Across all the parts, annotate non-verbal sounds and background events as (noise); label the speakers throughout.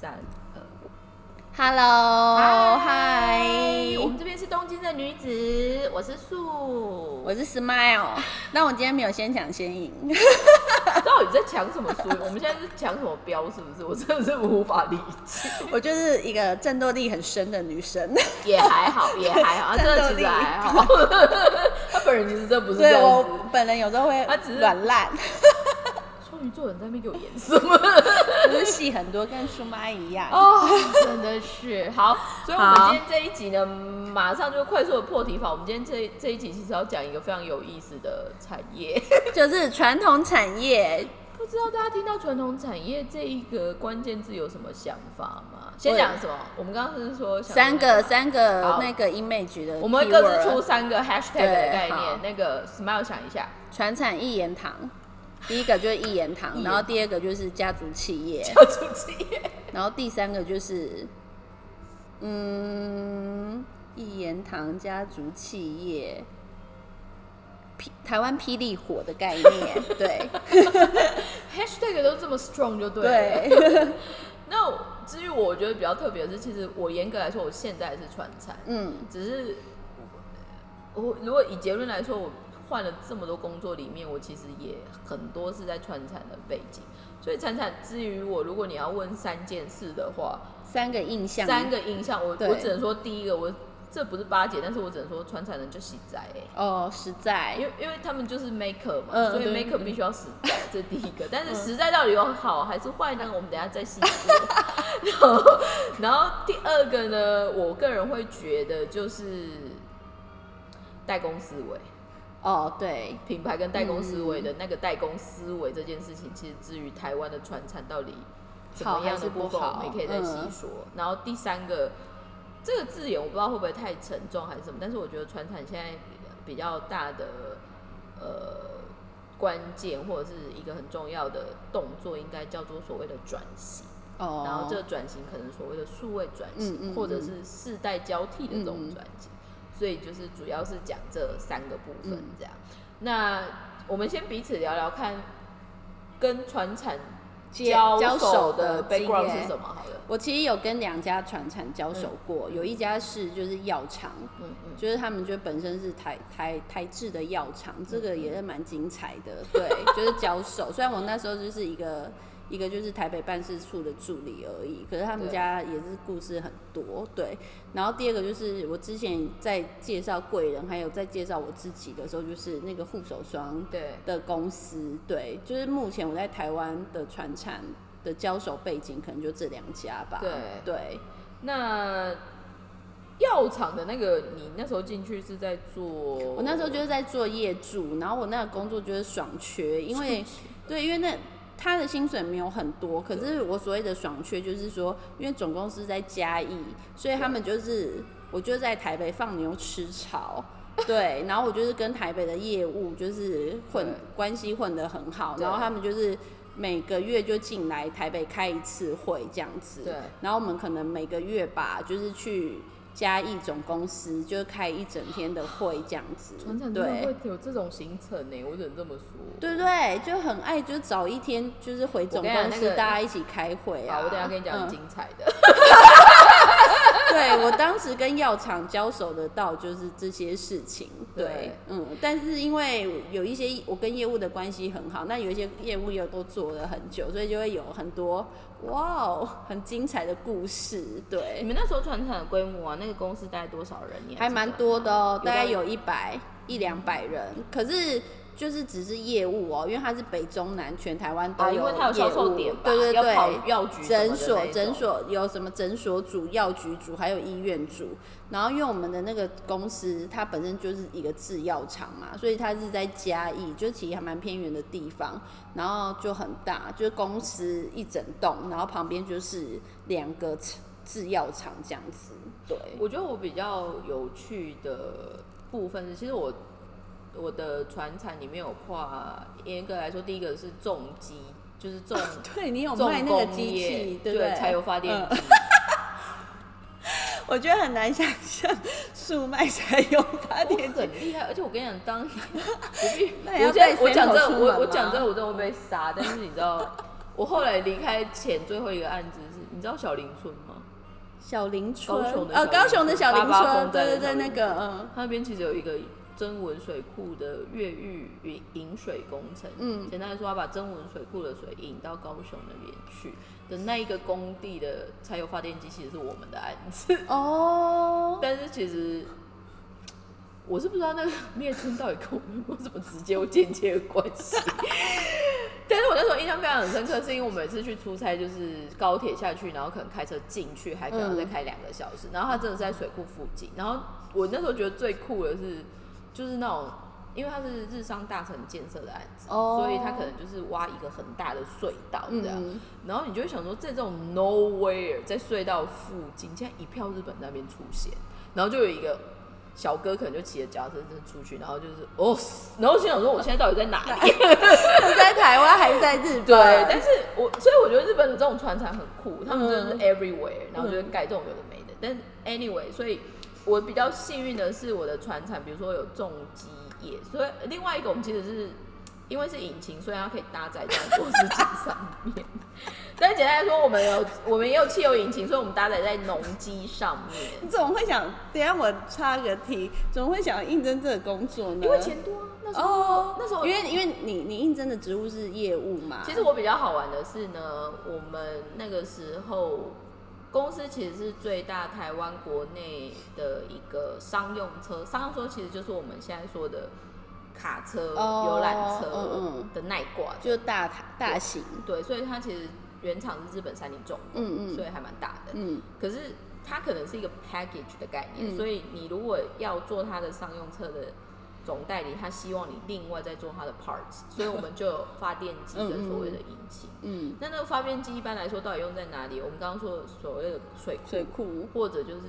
Speaker 1: 三二。
Speaker 2: Hello，嗨，
Speaker 1: 我们这边是东京的女子，我是素。
Speaker 2: 我是 Smile。那我今天没有先抢先赢，(laughs)
Speaker 1: 到底在抢什么书？(laughs) 我们现在是抢什么标？是不是？我真的是无法理解。(laughs)
Speaker 2: 我就是一个战斗力很深的女生。
Speaker 1: 也还好，也还好，她真的其实还好。他本人其实真不是这
Speaker 2: 对
Speaker 1: 样。
Speaker 2: 我本人有时候会
Speaker 1: 他只是
Speaker 2: 软烂，
Speaker 1: 双鱼座人在那边给我演什么？(laughs)
Speaker 2: 就是戏很多，跟舒妈一样。
Speaker 1: 哦，真的是好，所以我们今天这一集呢，马上就快速的破题法。我们今天这这一集其实要讲一个非常有意思的产业，(laughs)
Speaker 2: 就是传统产业，
Speaker 1: 不知道大家听到传统产业这一个关键字有什么想法吗？先讲什么？我们刚刚是说
Speaker 2: 三个三个那个 image 的
Speaker 1: 我们各自出三个 hashtag 的概念。那个 Smile 想一下，
Speaker 2: 传产一言堂。第一个就是一言堂，然后第二个就是家族企业，
Speaker 1: 家族企业。(laughs)
Speaker 2: 然后第三个就是，嗯，一言堂家族企业，霹台湾霹雳火的概念，(laughs) 对。(laughs)
Speaker 1: hashtag 都这么 strong 就对了。
Speaker 2: 对，
Speaker 1: 那我至于我觉得比较特别的是，其实我严格来说，我现在是川菜，
Speaker 2: 嗯，
Speaker 1: 只是我如果以结论来说，我换了这么多工作里面，我其实也很多是在传产的背景。所以产产至于我，如果你要问三件事的话，
Speaker 2: 三个印象，
Speaker 1: 三个印象，我我只能说第一个，我这不是巴结，但是我只能说川产人就实在哎、
Speaker 2: 哦，实在
Speaker 1: 因，为因为他们就是 maker 嘛，
Speaker 2: 嗯
Speaker 1: 所以 maker 必须要实在，这第一个。(laughs) 但是实在到底有好还是坏呢？我们等一下再细说。(laughs) 然后，然后第二个呢，我个人会觉得就是代工思维，
Speaker 2: 哦，对，
Speaker 1: 品牌跟代工思维的那个代工思维这件事情，其实至于台湾的传产到底怎么样的
Speaker 2: 不好
Speaker 1: 我们也可以再细
Speaker 2: 嗯
Speaker 1: 说。然后第三个，这个字眼我不知道会不会太沉重还是什么，但是我觉得传产现在比较大的呃关键或者是一个很重要的动作，应该叫做所谓的转型。
Speaker 2: 哦，
Speaker 1: 然后这个转型可能所谓的数位转型，或者是世代交替的这种转型，所以就是主要是讲这三个部分
Speaker 2: 嗯
Speaker 1: 这样。那我们先彼此聊聊看，跟传产交
Speaker 2: 交
Speaker 1: 手
Speaker 2: 手
Speaker 1: 的
Speaker 2: 的经
Speaker 1: background
Speaker 2: 验
Speaker 1: 是什么？好了，
Speaker 2: 我其实有跟两家传产交手过，有一家是就是药厂，
Speaker 1: 嗯嗯，
Speaker 2: 就是他们就本身是台台台制的药厂，这个也是蛮精彩的。对，就是交手。(laughs) 虽然我那时候就是一个一个就是台北办事处的助理而已，可是他们家也是故事很多。对，然后第二个就是我之前在介绍贵人，还有在介绍我自己的时候，就是那个护手霜
Speaker 1: 对，
Speaker 2: 的公司。对，就是目前我在台湾的传产的交手背景，可能就这两家吧。
Speaker 1: 对
Speaker 2: 对。
Speaker 1: 那药厂的那个，你那时候进去是在做？我
Speaker 2: 我那时候就是在做业主，然后我那个工作就是爽缺，因为对，因为那他的薪水没有很多，可是我所谓的爽缺就是说，因为总公司在嘉义，所以他们就是我就在台北放牛吃草。(laughs) 对，然后我就是跟台北的业务就是混关系混得很好，然后他们就是每个月就进来台北开一次会这样子，
Speaker 1: 对。
Speaker 2: 然后我们可能每个月吧，就是去嘉义总公司就开一整天的会这样子，对
Speaker 1: 会有这种行程呢，我只能这么说。
Speaker 2: 对对，就很爱，就早一天就是回总公司，大家一起开会啊。
Speaker 1: 我等一下跟你讲很
Speaker 2: 嗯
Speaker 1: 精彩的。
Speaker 2: 对我当时跟药厂交手的到就是这些事情，对，
Speaker 1: 对
Speaker 2: 嗯，但是因为有一些我跟业务的关系很好，那有一些业务又都做了很久，所以就会有很多哇哦很精彩的故事，对你，
Speaker 1: 们那时候传产的规模啊，那个公司大概多少人？你
Speaker 2: 还蛮多的哦，大概有一百一两百人，可是。就是只是业务哦，因为它是北中南全台湾都
Speaker 1: 哦因为它有销售
Speaker 2: 业务
Speaker 1: 点吧
Speaker 2: 对对对，
Speaker 1: 药局
Speaker 2: 诊所诊所有什么诊所组、药局组，还有医院组。然后因为我们的那个公司它本身就是一个制药厂嘛，所以它是在嘉义，就其实还蛮偏远的地方，然后就很大，就是公司一整栋，然后旁边就是两个制药厂这样子。对，
Speaker 1: 我觉得我比较有趣的部分是，其实我我的船产里面有跨，严格来说，第一个是重机，就是重 (laughs)
Speaker 2: 对你有
Speaker 1: 重
Speaker 2: 卖那个机器，对？
Speaker 1: 柴油发电。(laughs)
Speaker 2: 我觉得很难想象速卖柴油发
Speaker 1: 我
Speaker 2: 电机。
Speaker 1: 很厉害，而且我跟你讲，当我必 (laughs)
Speaker 2: 那也要
Speaker 1: 我在我讲这我我讲这我真的会被杀，但是你知道，我后来离开前最后一个案子是你知道小林村吗？
Speaker 2: 小林村，
Speaker 1: 高雄的
Speaker 2: 呃，
Speaker 1: 小
Speaker 2: 高雄的小林村，对对对，那个嗯
Speaker 1: 它那边其实有一个增文水库的越狱引引水工程。
Speaker 2: 嗯
Speaker 1: 简单来说，要把增文水库的水引到高雄那边去的那一个工地的柴油发电机，其实是我们的案子。
Speaker 2: 哦，(laughs)
Speaker 1: 但是其实我是不知道那个灭村到底跟我们有什么直接或间接的关系。(laughs) 但是我那时候印象非常很深刻，是因为我每次去出差，就是高铁下去，然后可能开车进去，还可能再开两个小时。然后它真的是在水库附近。然后我那时候觉得最酷的是，就是那种，因为它是日商大城建设的案子，
Speaker 2: 哦
Speaker 1: 所以它可能就是挖一个很大的隧道这样。
Speaker 2: 嗯
Speaker 1: 然后你就会想说，在这种 nowhere 在隧道附近，竟然一票日本那边出现，然后就有一个小哥可能就骑着脚踏车出去，然后就是哦，然后心想说，我现在到底在哪里？(laughs)
Speaker 2: 是在台湾还是在日本？
Speaker 1: 对，但是我所以我觉得日本的这种船厂很酷，他们真的是 everywhere，、然后就是盖这种有的没的。但是 anyway，所以我比较幸运的是我的船厂，比如说有重机业，所以另外一个我们其实是因为是引擎，所以它可以搭载在做事情上面。但是简单来说，我们有我们也有汽油引擎，所以我们搭载在农机上面。
Speaker 2: 你怎么会想？等下我插个题，怎么会想应征这个工作呢？
Speaker 1: 因为钱多啊，那时候、
Speaker 2: 哦，
Speaker 1: 那时候
Speaker 2: 因为因为你你应征的职务是业务嘛，
Speaker 1: 其实我比较好玩的是呢，我们那个时候公司其实是最大台湾国内的一个商用车，商用车其实就是我们现在说的卡车、
Speaker 2: 哦
Speaker 1: 游览车的耐挂的。
Speaker 2: 就是大台大型，
Speaker 1: 对，所以它其实原厂是日本三菱重工，
Speaker 2: 嗯嗯。
Speaker 1: 所以还蛮大的。
Speaker 2: 嗯。
Speaker 1: 可是它可能是一个 package 的概念，
Speaker 2: 嗯。
Speaker 1: 所以你如果要做它的商用车的总代理，他希望你另外再做他的 parts，(laughs) 所以我们就有发电机跟所谓的引擎。
Speaker 2: 嗯，
Speaker 1: 那那个发电机一般来说到底用在哪里？我们刚刚说的所谓的水库，
Speaker 2: 水库。
Speaker 1: 或者就是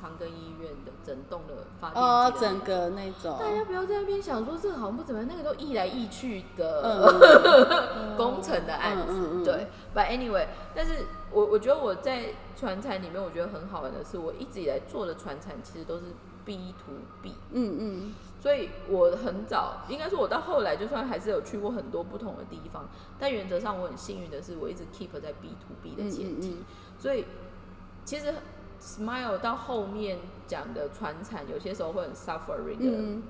Speaker 1: 长庚医院的整栋的发电机
Speaker 2: 哦，整个那种，
Speaker 1: 大家不要在那边想说这个好像不怎么样，那个都易来易去的、
Speaker 2: 嗯。(laughs)
Speaker 1: 工程的案子，对。But anyway，但是我我觉得我在船产里面，我觉得很好玩的是，我一直以来做的船产其实都是 B to B，
Speaker 2: 嗯嗯
Speaker 1: 所以我很早，应该说我到后来，就算还是有去过很多不同的地方，但原则上我很幸运的是，我一直 keep 在 B to B 的
Speaker 2: 嗯
Speaker 1: 前提。
Speaker 2: 嗯嗯，
Speaker 1: 所以其实 Smile 到后面讲的传产，有些时候会很 suffering 的，
Speaker 2: 嗯。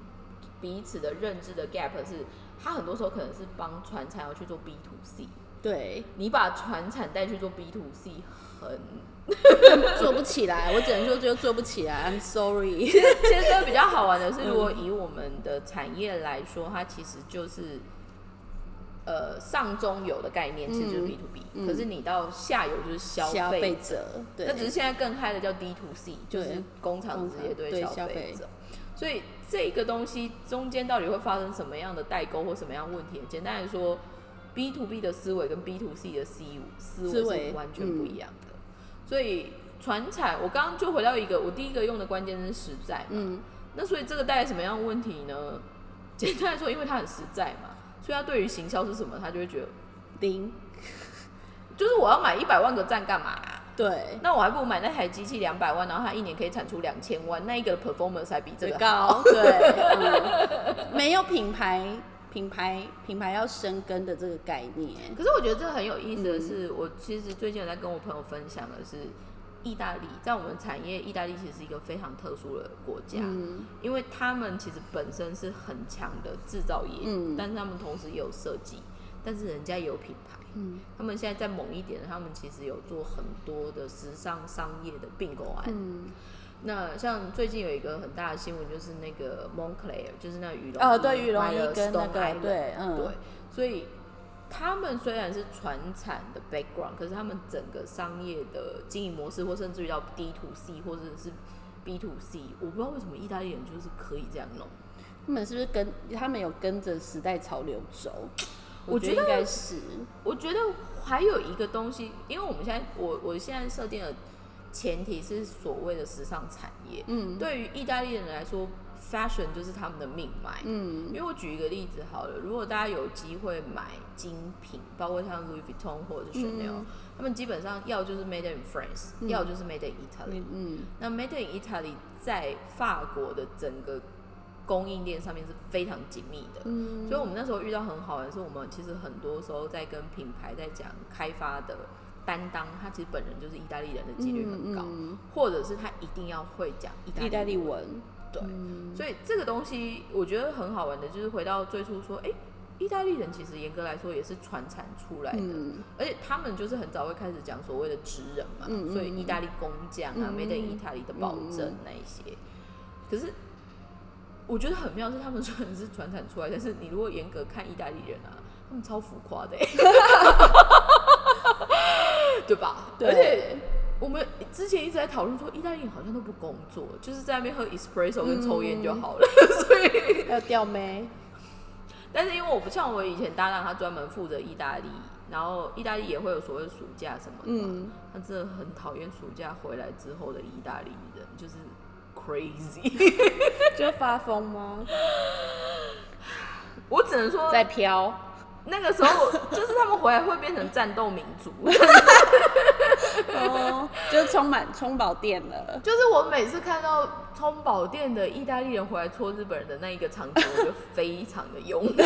Speaker 1: 彼此的认知的 gap 是，他很多时候可能是帮传产要去做 B to C，
Speaker 2: 对，
Speaker 1: 你把传产带去做 B to C，很 (laughs)
Speaker 2: 做不起来，我只能说就做不起来，I'm sorry。(laughs)
Speaker 1: 其实这个比较好玩的是，
Speaker 2: 嗯
Speaker 1: 如果以我们的产业来说，它其实就是。呃，上中游的概念其实就是
Speaker 2: 嗯
Speaker 1: B to B，、
Speaker 2: 嗯
Speaker 1: 可是你到下游就是消
Speaker 2: 消
Speaker 1: 费
Speaker 2: 费者，对，
Speaker 1: 那只是现在更开的叫 D to C，就是工厂直接对
Speaker 2: 对
Speaker 1: 消
Speaker 2: 消费
Speaker 1: 费者。所以这个东西中间到底会发生什么样的代沟或什么样问题？简单来说，B to B 的思维跟 B to C 的思思维
Speaker 2: 思维
Speaker 1: 是完全不一样的。所以传产，我刚刚就回到一个，我第一个用的关键是实在嘛。
Speaker 2: 嗯。
Speaker 1: 那所以这个带来什么样的问题呢？(laughs) 简单来说，因为它很实在嘛，所以它对于行销是什么，他就会觉得，
Speaker 2: 零，(laughs)
Speaker 1: 就是我要买一百万个赞干嘛、
Speaker 2: 对，
Speaker 1: 那我还不如买那台机器两百万，然后它一年可以产出两千万，那一个 performance 还比这个
Speaker 2: 高，对，嗯，没有品牌品牌品牌要生根的这个概念，
Speaker 1: 可是我觉得这个很有意思的是，我其实最近有在跟我朋友分享的是，意大利在我们产业，意大利其实是一个非常特殊的国家，
Speaker 2: 嗯。
Speaker 1: 因为他们其实本身是很强的制造业，
Speaker 2: 嗯。
Speaker 1: 但是他们同时也有设计，但是人家也有品牌。
Speaker 2: 嗯。
Speaker 1: 他们现在再猛一点，他们其实有做很多的时尚商业的并购案。
Speaker 2: 嗯，
Speaker 1: 那像最近有一个很大的新闻，就是那个 Moncler，就是那个羽绒
Speaker 2: 哦，对，羽绒衣跟那个对，嗯，
Speaker 1: 对，所以他们虽然是传产的 background，可是他们整个商业的经营模式，或甚至于到 D to C 或者是 B to C，我不知道为什么意大利人就是可以这样弄。
Speaker 2: 他们是不是跟他们有跟着时代潮流走？
Speaker 1: 我觉得
Speaker 2: 应该是，
Speaker 1: 我觉得还有一个东西，因为我们现在我我现在设定的前提是所谓的时尚产业，
Speaker 2: 嗯
Speaker 1: 对于意大利人来说，fashion 就是他们的命脉。
Speaker 2: 嗯
Speaker 1: 因为我举一个例子好了，如果大家有机会买精品，包括像 Louis Vuitton 或者是 Chanel，、
Speaker 2: 嗯
Speaker 1: 他们基本上要就是 Made in France，、
Speaker 2: 嗯
Speaker 1: 要就是 Made in Italy。
Speaker 2: 嗯
Speaker 1: 那 Made in Italy 在法国的整个供应链上面是非常紧密的。
Speaker 2: 嗯
Speaker 1: 所以我们那时候遇到很好玩的是，我们其实很多时候在跟品牌在讲开发的担当他其实本人就是意大利人的几率很高，
Speaker 2: 嗯
Speaker 1: 或者是他一定要会讲意大
Speaker 2: 嗯，
Speaker 1: 利
Speaker 2: 文，
Speaker 1: 对，
Speaker 2: 嗯。
Speaker 1: 所以这个东西我觉得很好玩的，就是回到最初说，哎、意大利人其实严格来说也是传产出来的，
Speaker 2: 嗯。
Speaker 1: 而且他们就是很早会开始讲所谓的职人嘛，所以意大利工匠啊、
Speaker 2: 嗯
Speaker 1: m a d e in Italy 的保证那一些。可是我觉得很妙是，他们虽然是传产出来，但是你如果严格看意大利人啊，他们超浮夸的、欸，(laughs) 对吧？
Speaker 2: 对
Speaker 1: 而且我们之前一直在讨论说，意大利人好像都不工作，就是在那边喝 espresso 跟抽烟就好了，(laughs) 所以。(laughs)
Speaker 2: 要掉眉，
Speaker 1: 但是因为我不像我以前搭档，他专门负责意大利，然后意大利也会有所谓的暑假什么的嘛，
Speaker 2: 嗯，
Speaker 1: 他真的很讨厌暑假回来之后的意大利人，就是 crazy。(laughs)
Speaker 2: 就发疯吗？
Speaker 1: 我只能说，
Speaker 2: 在飘，
Speaker 1: 那个时候就是他们回来会变成战斗民族，(laughs)
Speaker 2: 哦，(laughs) 就是充满充饱电了。
Speaker 1: 就是我每次看到充饱店的意大利人回来戳日本人的那一个场景，我就非常的幽默。(laughs)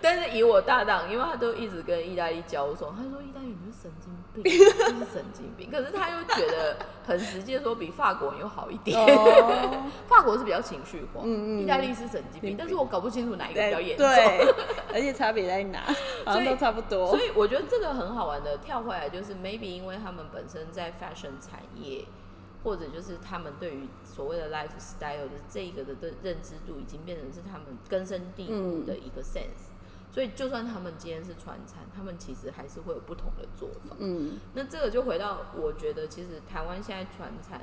Speaker 1: 但是以我大档，因为他都一直跟意大利交手，他说意大利人是神经病，就是神经病。(laughs) 可是他又觉得很实际的说，比法国人又好一点。
Speaker 2: 哦，
Speaker 1: 法国是比较情绪化，
Speaker 2: 嗯嗯
Speaker 1: 意大利是神经病，但是我搞不清楚哪一个比较严重。
Speaker 2: 对，而且差别在哪？好像都差不多。
Speaker 1: 所以我觉得这个很好玩的，跳回来就是 maybe 因为他们本身在 fashion 产业，或者就是他们对于所谓的 lifestyle 的这一个的的认知度，已经变成是他们根深蒂固的一个 sense。所以就算他们今天是传产，他们其实还是会有不同的做法。
Speaker 2: 嗯，
Speaker 1: 那这个就回到，我觉得其实台湾现在传产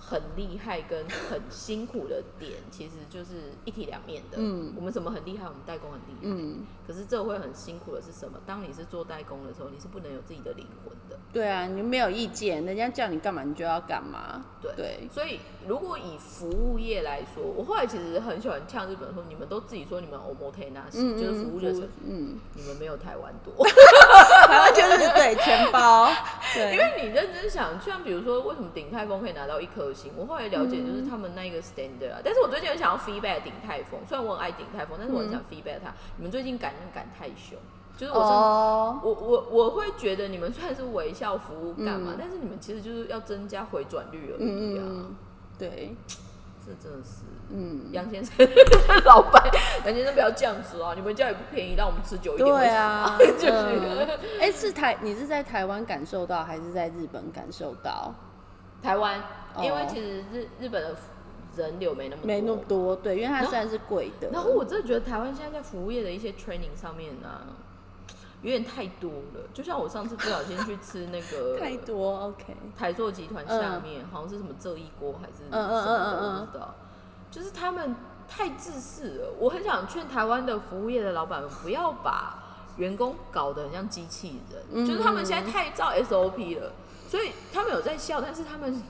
Speaker 1: 很厉害跟很辛苦的点，(laughs) 其实就是一体两面的。
Speaker 2: 嗯
Speaker 1: 我们什么很厉害？我们代工很厉害。
Speaker 2: 嗯，
Speaker 1: 可是这会很辛苦的是什么？当你是做代工的时候，你是不能有自己的灵魂的。
Speaker 2: 对啊，你没有意见，人家叫你干嘛你就要干嘛。
Speaker 1: 对
Speaker 2: 对，
Speaker 1: 所以如果以服务业来说，我后来其实很喜欢呛日本说，你们都自己说你们 o m o t e n a
Speaker 2: 嗯
Speaker 1: 就是服务的成
Speaker 2: 嗯，嗯，
Speaker 1: 你们没有台湾多。(laughs) (laughs)
Speaker 2: 台湾就是对钱包，对，
Speaker 1: 因为你认真想，像比如说，为什么鼎泰丰可以拿到一颗星？我后来了解，就是他们那一个 standard 啊。但是我最近很想要 feedback 鼎泰丰，虽然我很爱鼎泰丰，但是我很想 feedback 他，你们最近感恩感太凶，就是我我我我会觉得你们虽然是微笑服务干嘛，
Speaker 2: 嗯
Speaker 1: 但是你们其实就是要增加回转率而已啊。
Speaker 2: 对，
Speaker 1: 这真的是
Speaker 2: 嗯，
Speaker 1: 杨先生 (laughs) 老板，杨先生不要这样子啊！你们家也不便宜，让我们吃久一点。
Speaker 2: 对啊，(laughs)
Speaker 1: 就
Speaker 2: 嗯
Speaker 1: 是
Speaker 2: 哎，是台，你是在台湾感受到，还是在日本感受到？
Speaker 1: 台湾，
Speaker 2: 哦
Speaker 1: 因为其实日日本的人流没那么多
Speaker 2: 没那么多，对，因为它虽然是贵的，
Speaker 1: 然后我真的觉得台湾现在在服务业的一些 training 上面呢、有点太多了。就像我上次不小心去吃那个 (laughs)
Speaker 2: 太多，OK，
Speaker 1: 台塑集团下面、好像是什么这一锅还是什
Speaker 2: 嗯嗯
Speaker 1: 么我不知道。就是他们太自私了。我很想劝台湾的服务业的老板们不要把员工搞得很像机器人，
Speaker 2: 嗯
Speaker 1: 就是他们现在太照 SOP 了，所以他们有在笑，但是他们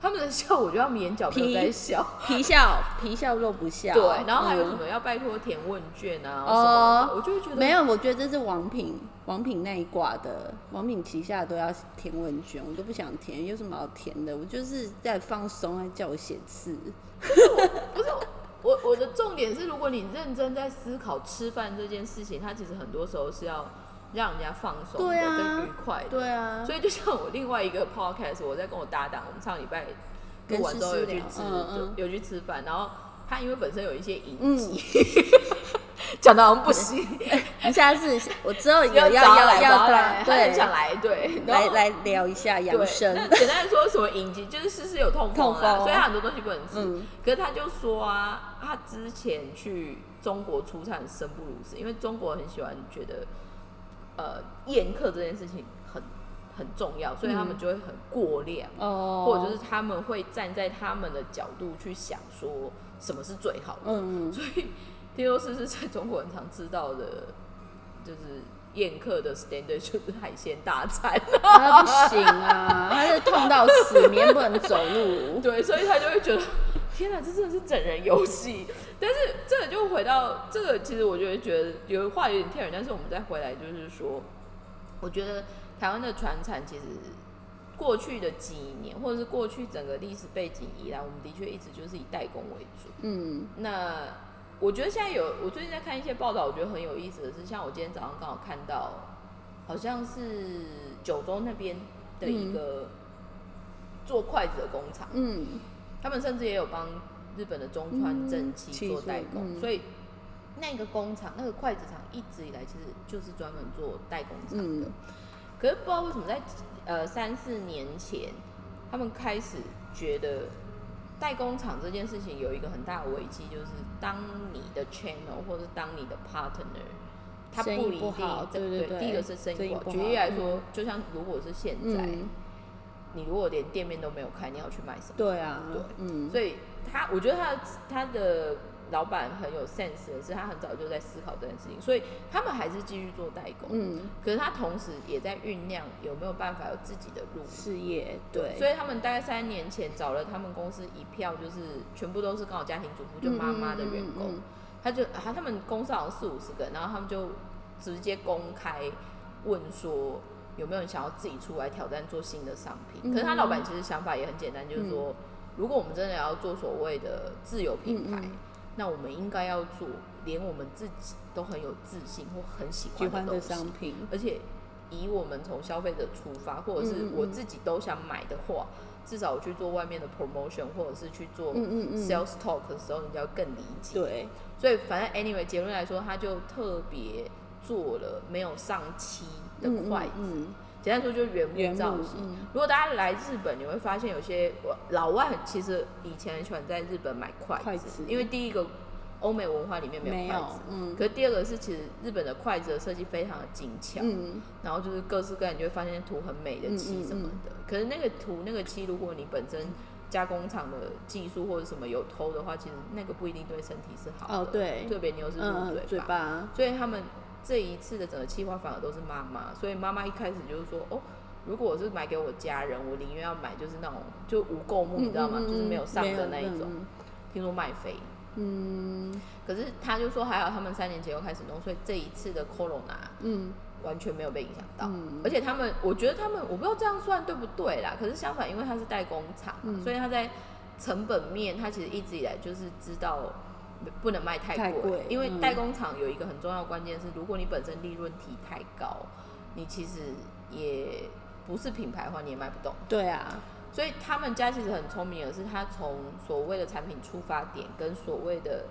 Speaker 1: 他们的笑，我觉得他们眼角没有在笑。
Speaker 2: 皮笑皮笑肉不笑，
Speaker 1: 对，然后还有什
Speaker 2: 嗯
Speaker 1: 么要拜托填问卷啊
Speaker 2: 哦
Speaker 1: 什么的，我就会觉得
Speaker 2: 没有，我觉得这是王品王品那一挂的，王品旗下都要填问卷，我都不想填，有什么好填的？我就是在放松，还叫我写字。
Speaker 1: 不是我我的重点是，如果你认真在思考吃饭这件事情，它其实很多时候是要让人家放松的
Speaker 2: 对啊
Speaker 1: 跟愉快的。
Speaker 2: 对啊，
Speaker 1: 所以就像我另外一个 podcast，我在跟我搭档，我们上礼拜录完之后有去吃，就有去吃饭，然后他因为本身有一些隐
Speaker 2: 嗯
Speaker 1: 疾，(laughs) (laughs) 讲的好像不行，
Speaker 2: 你下次 (laughs) 我之后有
Speaker 1: 要
Speaker 2: 要要
Speaker 1: 来，
Speaker 2: 对
Speaker 1: 想来，对，
Speaker 2: 来来聊一下养，生。
Speaker 1: 那简单说，什么隐疾就是诗诗有痛风
Speaker 2: 啊，
Speaker 1: 所以他很多东西不能吃。
Speaker 2: 嗯。
Speaker 1: 可是他就说啊，他之前去中国出差生不如死，因为中国很喜欢觉得，呃，宴客这件事情很很重要，所以他们就会很过量，
Speaker 2: 哦，
Speaker 1: 或者就是他们会站在他们的角度去想说什么是最好的。
Speaker 2: 嗯，
Speaker 1: 所以听说诗诗在中国很常知道的，就是宴客的 standard 就是海鲜大餐。
Speaker 2: 他不行啊，他是痛到死，明天不能走路。
Speaker 1: 对，所以他就会觉得，天哪，这真的是整人游戏。但是这个就回到这个，其实我就会觉得有话有点跳人，但是我们再回来就是说，我觉得台湾的传产其实过去的几年，或者是过去整个历史背景以来，我们的确一直就是以代工为主。
Speaker 2: 嗯
Speaker 1: 那我觉得现在有，我最近在看一些报道，我觉得很有意思的是，像我今天早上刚好看到好像是九州那边的一个做筷子的工厂，
Speaker 2: 嗯，
Speaker 1: 他们甚至也有帮日本的中川正
Speaker 2: 七
Speaker 1: 七做代工，
Speaker 2: 嗯。
Speaker 1: 所以那个工厂那个筷子厂一直以来其实就是专门做代工厂的。
Speaker 2: 嗯。
Speaker 1: 可是不知道为什么在呃三四年前，他们开始觉得代工厂这件事情有一个很大的危机，就是当你的 channel 或者当你的 partner，它
Speaker 2: 生意
Speaker 1: 不一定对
Speaker 2: 对对对
Speaker 1: 第一个是生意不好。举例来说，就像如果是现在，
Speaker 2: 嗯，
Speaker 1: 你如果连店面都没有开，你要去卖什么？
Speaker 2: 对啊，
Speaker 1: 对
Speaker 2: 嗯，
Speaker 1: 所以他，我觉得他他的老板很有 sense 的是，他很早就在思考这件事情，所以他们还是继续做代工。
Speaker 2: 嗯，
Speaker 1: 可是他同时也在酝酿有没有办法有自己的路。
Speaker 2: 事业对，
Speaker 1: 所以他们大概三年前找了他们公司一票，就是全部都是刚好家庭主妇，就妈妈的员工。
Speaker 2: 嗯嗯嗯
Speaker 1: 他就他他们公司好像四五十个人，然后他们就直接公开问说有没有人想要自己出来挑战做新的商品。
Speaker 2: 嗯
Speaker 1: 可是他老板其实想法也很简单，就是说，如果我们真的要做所谓的自有品牌，
Speaker 2: 嗯嗯
Speaker 1: 那我们应该要做连我们自己都很有自信或很喜
Speaker 2: 喜欢的
Speaker 1: 欢的东西，
Speaker 2: 商品，
Speaker 1: 而且以我们从消费者出发，或者是
Speaker 2: 嗯嗯嗯。
Speaker 1: 我自己都想买的话，至少我去做外面的 promotion，或者是去做
Speaker 2: 嗯嗯嗯。
Speaker 1: sales talk 的时候，人家会更理解。
Speaker 2: 对，
Speaker 1: 所以反正 anyway 结论来说，他就特别做了没有上漆的
Speaker 2: 嗯
Speaker 1: 筷子，
Speaker 2: 嗯
Speaker 1: 简单说就是原
Speaker 2: 原木
Speaker 1: 木造型。
Speaker 2: 嗯。
Speaker 1: 如果大家来日本，你会发现有些老外很其实以前很喜欢在日本买筷子，
Speaker 2: 筷子。
Speaker 1: 因为第一个欧美文化里面没
Speaker 2: 没有
Speaker 1: 有筷子，，
Speaker 2: 嗯。
Speaker 1: 可是第二个是其实日本的筷子的设计非常的精巧，
Speaker 2: 嗯。
Speaker 1: 然后就是各式各样，你就会发现涂很美的漆什么的。可是那个涂那个漆，如果你本身加工厂的技术或者什么有偷的话，其实那个不一定对身体是好的。
Speaker 2: 哦对。
Speaker 1: 特别你又是入
Speaker 2: 嗯
Speaker 1: 嘴巴，
Speaker 2: 嘴巴，
Speaker 1: 所以他们这一次的整个计划反而都是妈妈，所以妈妈一开始就是说，哦，如果我是买给我家人，我宁愿要买就是那种就无垢木，你知道吗？就是没有上的那一种，
Speaker 2: 嗯
Speaker 1: 听说卖飞。
Speaker 2: 嗯
Speaker 1: 可是他就说还好他们三年前又开始弄，所以这一次的 Corona
Speaker 2: 嗯
Speaker 1: 完全没有被影响到。
Speaker 2: 嗯
Speaker 1: 而且他们，我觉得他们，我不知道这样算对不对啦。可是相反，因为他是代工厂嘛，
Speaker 2: 嗯
Speaker 1: 所以他在成本面，他其实一直以来就是知道不能卖太贵。
Speaker 2: 太
Speaker 1: 因为
Speaker 2: 嗯
Speaker 1: 代工厂有一个很重要的关键是，如果你本身利润提太高，你其实也不是品牌的话，你也卖不动。
Speaker 2: 对啊，
Speaker 1: 所以他们家其实很聪明的是，他从所谓的产品出发点跟所谓的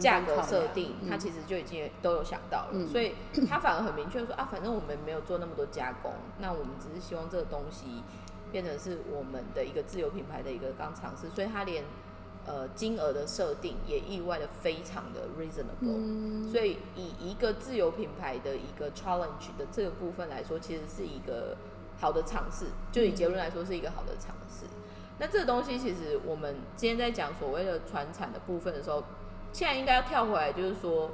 Speaker 1: 价格设定，
Speaker 2: 嗯
Speaker 1: 他其实就已经都有想到了，
Speaker 2: 嗯
Speaker 1: 所以他反而很明确说啊，反正我们没有做那么多加工，那我们只是希望这个东西变成是我们的一个自有品牌的一个刚尝试，所以他连呃金额的设定也意外的非常的 reasonable，、
Speaker 2: 嗯
Speaker 1: 所以以一个自由品牌的一个 challenge 的这个部分来说，其实是一个好的尝试，就以结论来说是一个好的尝试。那这个东西其实我们今天在讲所谓的传产的部分的时候，现在应该要跳回来，就是说，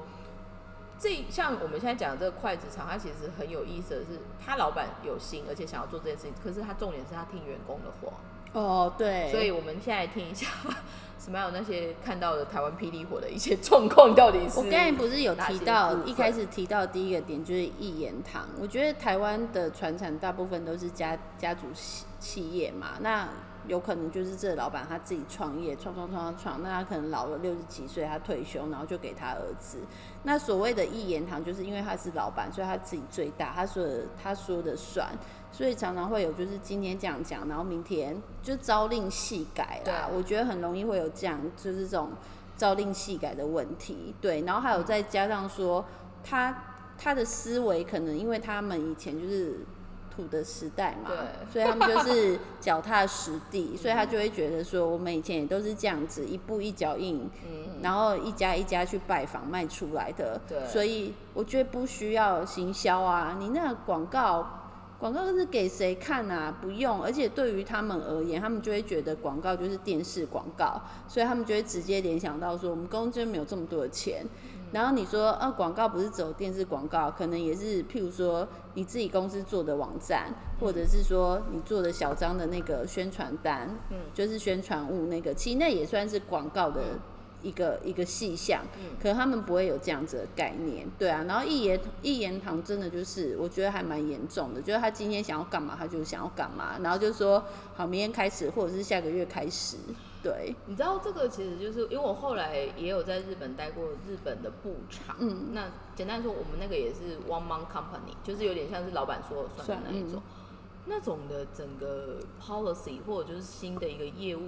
Speaker 1: 这像我们现在讲的这个筷子厂，它其实很有意思的是，他老板有心，而且想要做这件事情，可是他重点是他听员工的话。
Speaker 2: 哦对，
Speaker 1: 所以我们现在来听一下，什么有那些看到的台湾霹雳火的一些状况，到底是
Speaker 2: 我刚才不是有提到一开始提到第一个点就是一言堂。我觉得台湾的传产大部分都是家家族企企业嘛，那有可能就是这老板他自己创业，创创创创创，那他可能老了六十几岁，他退休，然后就给他儿子。那所谓的一言堂，就是因为他是老板，所以他自己最大，他说的他说的算，所以常常会有就是今天这样讲，然后明天就朝令夕改啦。
Speaker 1: 对
Speaker 2: 我觉得很容易会有这样，就是这种朝令夕改的问题。对，然后还有再加上说他他的思维可能因为他们以前就是。土的时代嘛，
Speaker 1: 对
Speaker 2: 所以他们就 (laughs) 是脚踏实地，所以他就会觉得说，我们以前也都是这样子，一步一脚印，
Speaker 1: 嗯，
Speaker 2: 然后一家一家去拜访卖出来的，
Speaker 1: 对
Speaker 2: 所以我觉得不需要行销啊，你那个广告。广告是给谁看啊？不用，而且对于他们而言，他们就会觉得广告就是电视广告，所以他们就会直接联想到说，我们公司没有这么多的钱。然后你说，呃、广告不是只有电视广告，可能也是譬如说你自己公司做的网站，或者是说你做的小张的那个宣传单，
Speaker 1: 嗯
Speaker 2: 就是宣传物那个，其实那也算是广告的一个一个细项。
Speaker 1: 嗯
Speaker 2: 可能他们不会有这样子的概念，对啊。然后一言一言堂真的就是，我觉得还蛮严重的，就是他今天想要干嘛，他就想要干嘛，然后就说好，明天开始或者是下个月开始，对，
Speaker 1: 你知道这个其实就是因为我后来也有在日本待过日本的布厂，
Speaker 2: 嗯
Speaker 1: 那简单说，我们那个也是 one man company，就是有点像是老板说了算的那一种，
Speaker 2: 嗯
Speaker 1: 那种的整个 policy 或者就是新的一个业务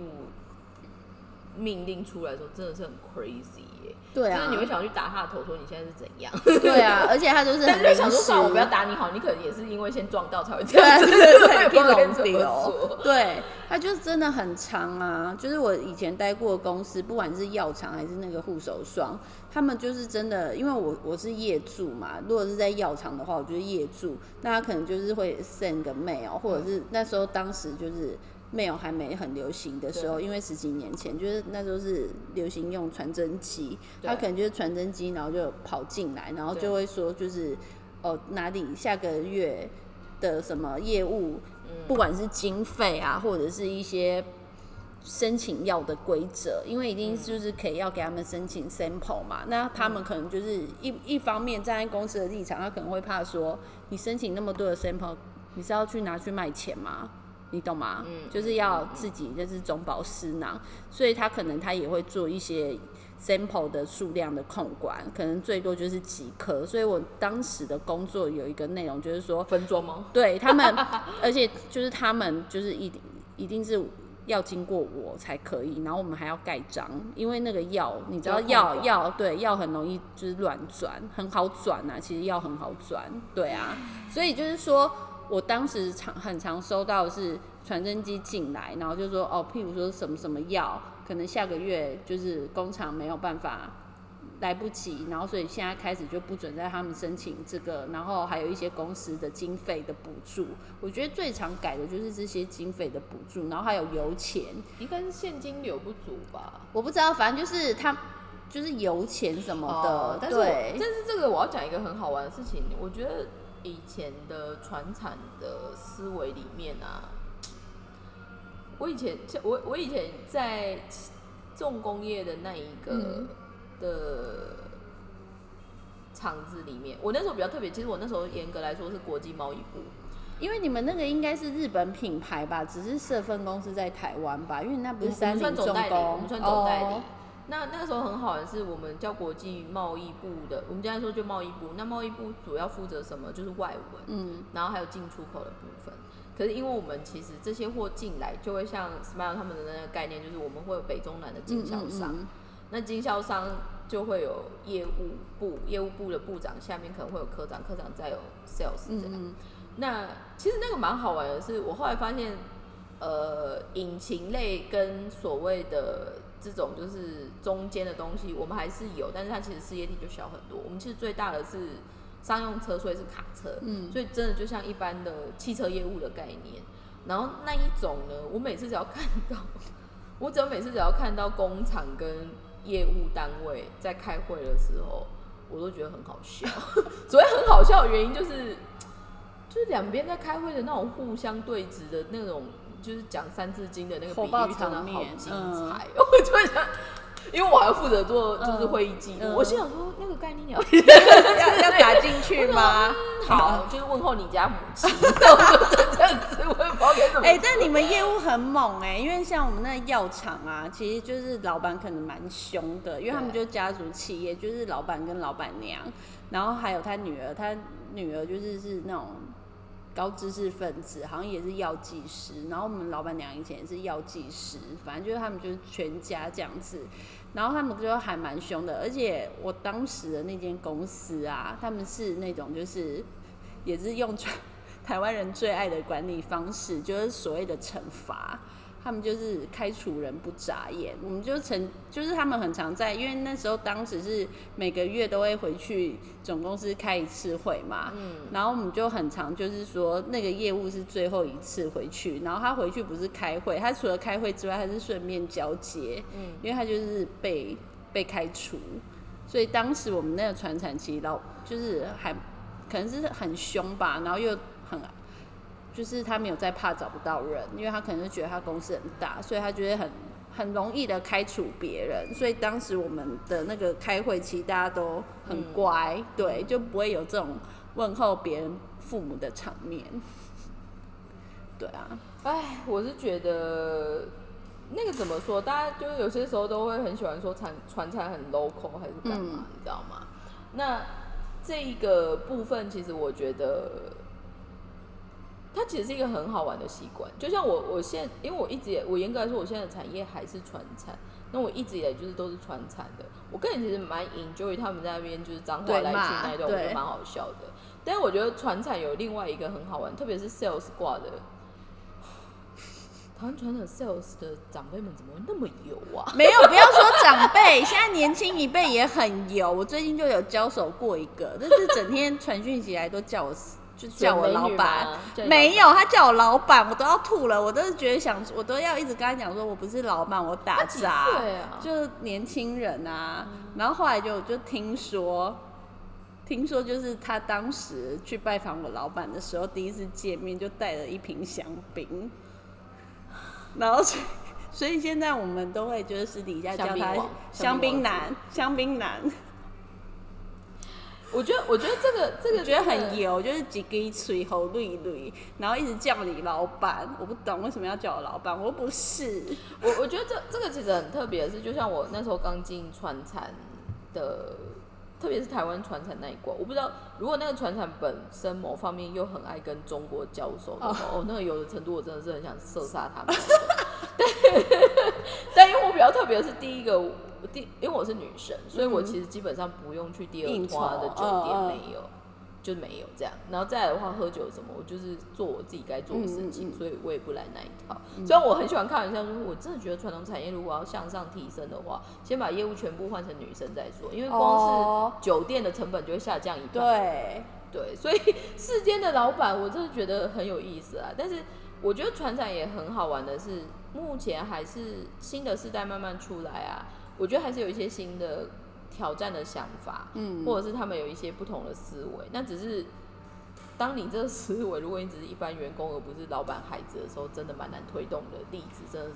Speaker 1: 命令出来的时候，真的是很 crazy 耶、
Speaker 2: 对啊
Speaker 1: 就是你会想去打他的头，说你现在是怎样？
Speaker 2: 对啊，(laughs) 而且他就是
Speaker 1: 但是就想说，算了，我不要打你好，你可能也是因为先撞到才会这样子，
Speaker 2: 对 (laughs) 对，他就真的很长啊。就是我以前待过的公司，不管是药厂还是那个护手霜，他们就是真的，因为我我是业助嘛，如果是在药厂的话，我就是业助，那他可能就是会 send 个 mail，或者是那时候当时就是。Mail 还没很流行的时候，因为十几年前就是那时候是流行用传真机，他可能就是传真机，然后就跑进来，然后就会说就是哦哪里下个月的什么业务，不管是经费啊，或者是一些申请要的规则，因为一定就是可以要给他们申请 sample 嘛，那他们可能就是一一方面站在公司的立场，他可能会怕说，你申请那么多的 sample，你是要去拿去卖钱吗？你懂吗？
Speaker 1: 嗯
Speaker 2: 就是要自己就是中饱私囊，所以他可能他也会做一些 sample 的数量的控管，可能最多就是几颗。所以我当时的工作有一个内容就是说，
Speaker 1: 分装吗？
Speaker 2: 对他们，(laughs) 而且就是他们就是一定一定是要经过我才可以，然后我们还要盖章，因为那个药你知道药药对药很容易就是乱转，很好转啊，其实药很好转，对啊，所以就是说我当时常很常收到的是传真机进来，然后就说哦，譬如说什么什么药，可能下个月就是工厂没有办法。来不及，然后所以现在开始就不准在他们申请这个，然后还有一些公司的经费的补助。我觉得最常改的就是这些经费的补助，然后还有油钱，
Speaker 1: 应该是现金流不足吧。
Speaker 2: 我不知道，反正就是他就是油钱什么的，
Speaker 1: 哦但是但是这个我要讲一个很好玩的事情，我觉得以前的传产的思维里面啊，我以前我我以前在重工业的那一个
Speaker 2: 嗯。
Speaker 1: 的厂子里面，我那时候比较特别，其实我那时候严格来说是国际贸易部，
Speaker 2: 因为你们那个应该是日本品牌吧，只是设分公司在台湾吧，因为那不是三菱重
Speaker 1: 算总代理，我
Speaker 2: 工
Speaker 1: 们，算总代理。
Speaker 2: 哦
Speaker 1: 那那个时候很好的是，我们叫国际贸易部的，我们现在说就贸易部。那贸易部主要负责什么？就是外文，
Speaker 2: 嗯
Speaker 1: 然后还有进出口的部分。可是因为我们其实这些货进来，就会像 Smile 他们的那个概念，就是我们会有北中南的经销商。
Speaker 2: 嗯嗯
Speaker 1: 那经销商就会有业务部，业务部的部长下面可能会有科长，科长再有 sales 这样。那其实那个蛮好玩的是，我后来发现，呃，引擎类跟所谓的这种就是中间的东西，我们还是有，但是它其实事业体就小很多。我们其实最大的是商用车，所以是卡车，
Speaker 2: 嗯
Speaker 1: 所以真的就像一般的汽车业务的概念。然后那一种呢，我每次只要看到，我只要每次只要看到工厂跟业务单位在开会的时候，我都觉得很好笑。(laughs) 所谓很好笑的原因就是，就是两边在开会的那种互相对峙的那种，就是讲三字经的那个比喻，真的好
Speaker 2: 场面
Speaker 1: 精
Speaker 2: 嗯
Speaker 1: 彩。(laughs) 我就想，因为我还要负责做就是
Speaker 2: 嗯
Speaker 1: 会议记录，
Speaker 2: 嗯
Speaker 1: 我心想说那个概念鸟。(laughs)
Speaker 2: 要要打进去吗？(laughs)
Speaker 1: 好，就是问候你家母亲，我就这样子，我也不知道该怎么。
Speaker 2: 哎、但你们业务很猛哎、因为像我们那药厂啊，其实就是老板可能蛮凶的，因为他们就是家族企业，就是老板跟老板娘，然后还有他女儿，他女儿就是是那种高知识分子，好像也是药剂师，然后我们老板娘以前也是药剂师，反正就是他们就是全家这样子，然后他们就还蛮凶的，而且我当时的那间公司啊，他们是那种就是也是用 (laughs) 台湾人最爱的管理方式，就是所谓的惩罚。他们就是开除人不眨眼，我们就曾就是他们很常在，因为那时候当时是每个月都会回去总公司开一次会嘛，
Speaker 1: 嗯，
Speaker 2: 然后我们就很常就是说那个业务是最后一次回去，然后他回去不是开会，他除了开会之外，他是顺便交接，
Speaker 1: 嗯。
Speaker 2: 因为他就是被被开除，所以当时我们那个传产期老就是还可能是很凶吧，然后又很就是他没有在怕找不到人，因为他可能是觉得他公司很大，所以他觉得很很容易的开除别人，所以当时我们的那个开会期大家都很乖，对，就不会有这种问候别人父母的场面。对啊，
Speaker 1: 哎，我是觉得那个怎么说？大家就有些时候都会很喜欢说传传菜很 local 还是干嘛，
Speaker 2: 嗯
Speaker 1: 你知道吗？那这一个部分，其实我觉得它其实是一个很好玩的习惯。就像我，我现因为我一直也，我严格来说，我现在的产业还是传产。那我一直以来就是都是传产的。我个人其实蛮 enjoy 他们在那边就是脏话来去那一段，我觉得蛮好笑的。但是我觉得传产有另外一个很好玩，特别是 sales 挂的。台湾传统 sales 的长辈们怎么会那么油啊？(laughs)
Speaker 2: 没有，不要说长辈，现在年轻一辈也很油。我最近就有交手过一个，就是整天传讯息来都叫我，就叫我老板。没有，他叫我老板，我都要吐了。我都是觉得想，我都要一直跟他讲说，我不是老板，我打杂。就年轻人啊。然后后来就就听说，听说就是他当时去拜访我老板的时候，第一次见面就带了一瓶香槟，然后所以所以现在我们都会就是私底下叫他
Speaker 1: 香槟
Speaker 2: 男，香槟男，
Speaker 1: 我觉得，我觉得这个这个
Speaker 2: 我觉得很油，就是几根嘴喉绿绿，然后一直叫你老板，我不懂为什么要叫我老板，我又不是。
Speaker 1: 我我觉得这这个其实很特别的是，就像我那时候刚进传产的，特别是台湾传产那一关，我不知道如果那个传产本身某方面又很爱跟中国交手的话，哦，那个有的程度我真的是很想射杀他们。(laughs) 但但因为我比较特别的是第一个，我第因为我是女生，所以我其实基本上不用去第二花的酒店，没有。就没有这样，然后再来的话，喝酒什么，我就是做我自己该做的事情，所以我也不来那一套。虽然我很喜欢开玩笑说，我真的觉得传统产业如果要向上提升的话，先把业务全部换成女生再说，因为光
Speaker 2: 哦
Speaker 1: 是酒店的成本就会下降一半。
Speaker 2: 对，
Speaker 1: 对，所以 (laughs) 世间的老板，我真的觉得很有意思啊。但是我觉得船长也很好玩的是，目前还是新的世代慢慢出来啊，我觉得还是有一些新的挑战的想法，
Speaker 2: 嗯。
Speaker 1: 或者是他们有一些不同的思维。那只是当你这个思维，如果你只是一般员工而不是老板孩子的时候，真的蛮难推动的。例子真的是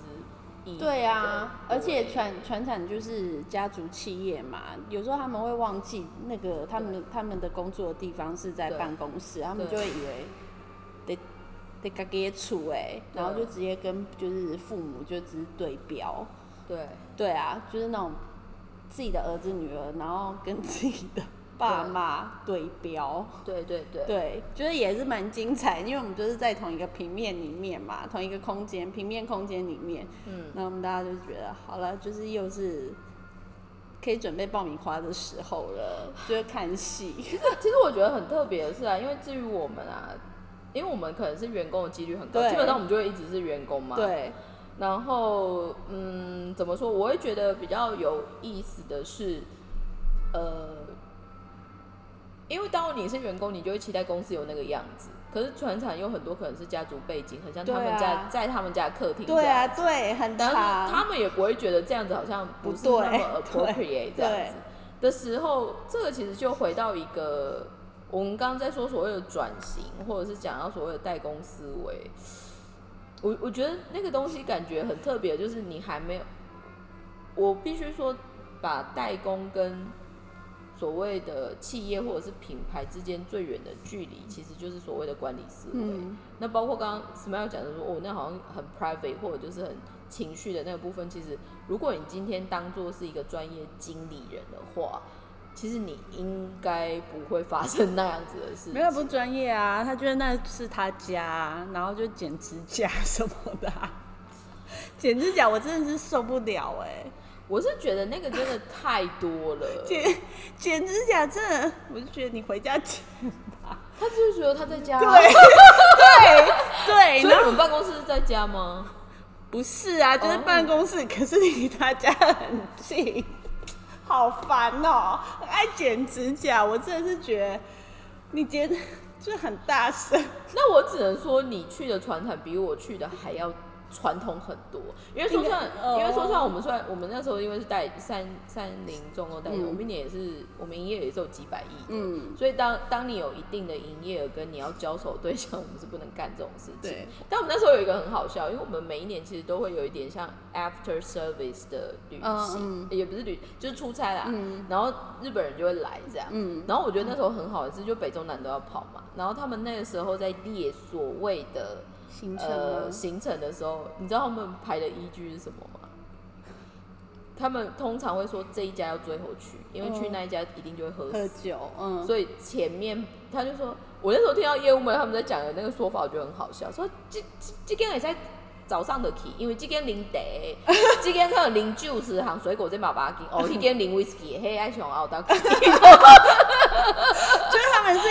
Speaker 2: 对啊，而且
Speaker 1: 对
Speaker 2: 传传产就是家族企业嘛，有时候他们会忘记那个他们他们的工作的地方是在
Speaker 1: 对。
Speaker 2: 办公室，他们就会以为得得自己处哎，然后就直接跟就是父母就只是对标，
Speaker 1: 对
Speaker 2: 对啊，就是那种自己的儿子女儿，然后跟自己的爸妈对标。
Speaker 1: 对对对
Speaker 2: 对，就是也是蛮精彩，因为我们就是在同一个平面里面嘛，同一个空间，平面空间里面，
Speaker 1: 嗯，
Speaker 2: 那我们大家就觉得好了，就是又是可以准备爆米花的时候了，就是看戏。
Speaker 1: 其实我觉得很特别的是啊，因为至于我们啊，因为我们可能是员工的几率很高，基本上我们就会一直是员工嘛。。
Speaker 2: 对，
Speaker 1: 然后，嗯，怎么说？我会觉得比较有意思的是，呃，因为当你是员工，你就会期待公司有那个样子。可是船厂有很多可能是家族背景，很像他们家、在他们家客厅
Speaker 2: 对啊，对，很
Speaker 1: 但是他。们也不会觉得这样子好像不是那么 appropriate 这样子的时候，这个其实就回到一个我们刚刚在说所谓的转型，或者是讲到所谓的代工思维。我我觉得那个东西感觉很特别，就是你还没有，我必须说，把代工跟所谓的企业或者是品牌之间最远的距离，其实就是所谓的管理思维。
Speaker 2: 嗯，
Speaker 1: 那包括刚刚 Smile 讲的说，哦，那好像很 private 或者就是很情绪的那个部分，其实如果你今天当做是一个专业经理人的话，其实你应该不会发生那样子的事情。
Speaker 2: 没有不专业啊，他觉得那是他家，然后就剪指甲什么的啊、(laughs) 剪指甲我真的是受不了哎、
Speaker 1: 我是觉得那个真的太多了。
Speaker 2: 剪剪指甲真的，我就觉得你回家剪吧。
Speaker 1: 他就是觉得他在家，
Speaker 2: 对 (laughs) 对对，
Speaker 1: 所以你们办公室是在家吗？
Speaker 2: 不是啊，就是
Speaker 1: 哦
Speaker 2: 办公室，可是离他家很近，好烦哦、爱剪指甲，我真的是觉得你剪 (laughs) 就很大声。
Speaker 1: 那我只能说，你去的船厂比我去的还要传统很多。因为说算，因为说算，
Speaker 2: 哦
Speaker 1: 我们算我们那时候因为是代三三菱重工代我们一年也是我们营业额也是有几百亿。
Speaker 2: 嗯，
Speaker 1: 所以当当你有一定的营业额跟你要交手对象，我们是不能干这种事情。
Speaker 2: 对。
Speaker 1: 但我们那时候有一个很好笑，因为我们每一年其实都会有一点像 after service 的旅行，
Speaker 2: 嗯
Speaker 1: 也不是旅，就是出差啦。
Speaker 2: 嗯
Speaker 1: 然后日本人就会来这样。
Speaker 2: 嗯
Speaker 1: 然后我觉得那时候很好的是，就北中南都要跑嘛。然后他们那个时候在列所谓的
Speaker 2: 行程
Speaker 1: 呃？行程的时候，你知道他们排的依据是什么吗？他们通常会说这一家要最后去，因为去
Speaker 2: 嗯
Speaker 1: 那一家一定就会喝
Speaker 2: 喝
Speaker 1: 死。
Speaker 2: 酒，嗯，
Speaker 1: 所以前面他就说，我那时候听到业务们他们在讲的那个说法，我觉得很好笑，说这这这间也在早上的去，因为这间零茶，(laughs) 这间可能零 juice 含水果这嘛把哦，这间零 whisky，黑爱熊熬到去。
Speaker 2: 就是他们是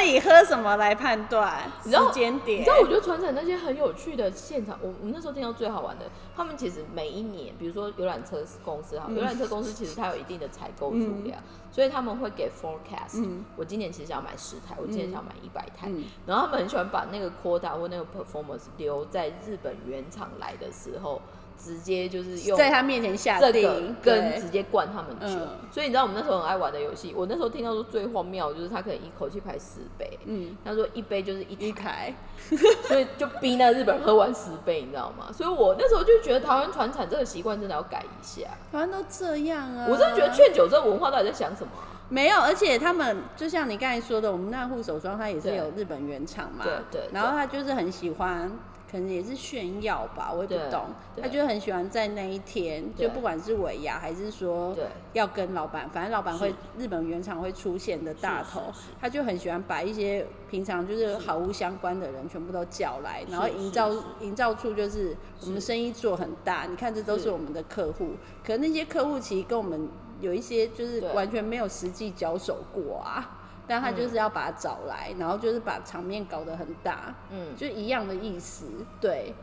Speaker 2: 以喝什么来判断？时
Speaker 1: 你知道
Speaker 2: 间点。
Speaker 1: 你知道，我觉得船长那些很有趣的现场，我我那时候听到最好玩的，他们其实每一年，比如说游览车公司哈，
Speaker 2: 嗯。
Speaker 1: 游览车公司其实它有一定的采购数量，所以他们会给 forecast、
Speaker 2: 嗯。
Speaker 1: 我今年其实想要买十台，我今年想买一百台，
Speaker 2: 嗯。
Speaker 1: 然后他们很喜欢把那个 quota 或那个 performance 留在日本原厂来的时候，直接就是用
Speaker 2: 在他面前下
Speaker 1: 这个
Speaker 2: 定，对。
Speaker 1: 跟直接灌他们酒，
Speaker 2: 嗯。
Speaker 1: 所以你知道我们那时候很爱玩的游戏，我那时候听到说最荒谬的就是他可能一口气排十杯，
Speaker 2: 嗯，
Speaker 1: 他说一杯就是一
Speaker 2: 一
Speaker 1: 台，(laughs) 所以就逼那日本人喝完十杯，你知道吗？所以我那时候就觉得台湾传产这个习惯真的要改一下。
Speaker 2: 台湾都这样啊，
Speaker 1: 我真的觉得劝酒这个文化到底在想什么啊、
Speaker 2: 没有，而且他们就像你刚才说的，我们那护手霜它也是有日本原厂嘛，
Speaker 1: 对对对
Speaker 2: 然后他就是很喜欢，可能也是炫耀吧，我也不懂，他就很喜欢在那一天，就不管是尾牙还是说要跟老板，反正老板会日本原厂会出现的大头他就很喜欢把一些平常就是毫无相关的人全部都叫来，然后营造营造出就是我们生意做很大，你看这都
Speaker 1: 是
Speaker 2: 是我们的客户，可那些客户其实跟我们有一些就是完全没有实际交手过啊。但他就是要把他找来，然后就是把场面搞得很大，
Speaker 1: 嗯
Speaker 2: 就一样的意思，对。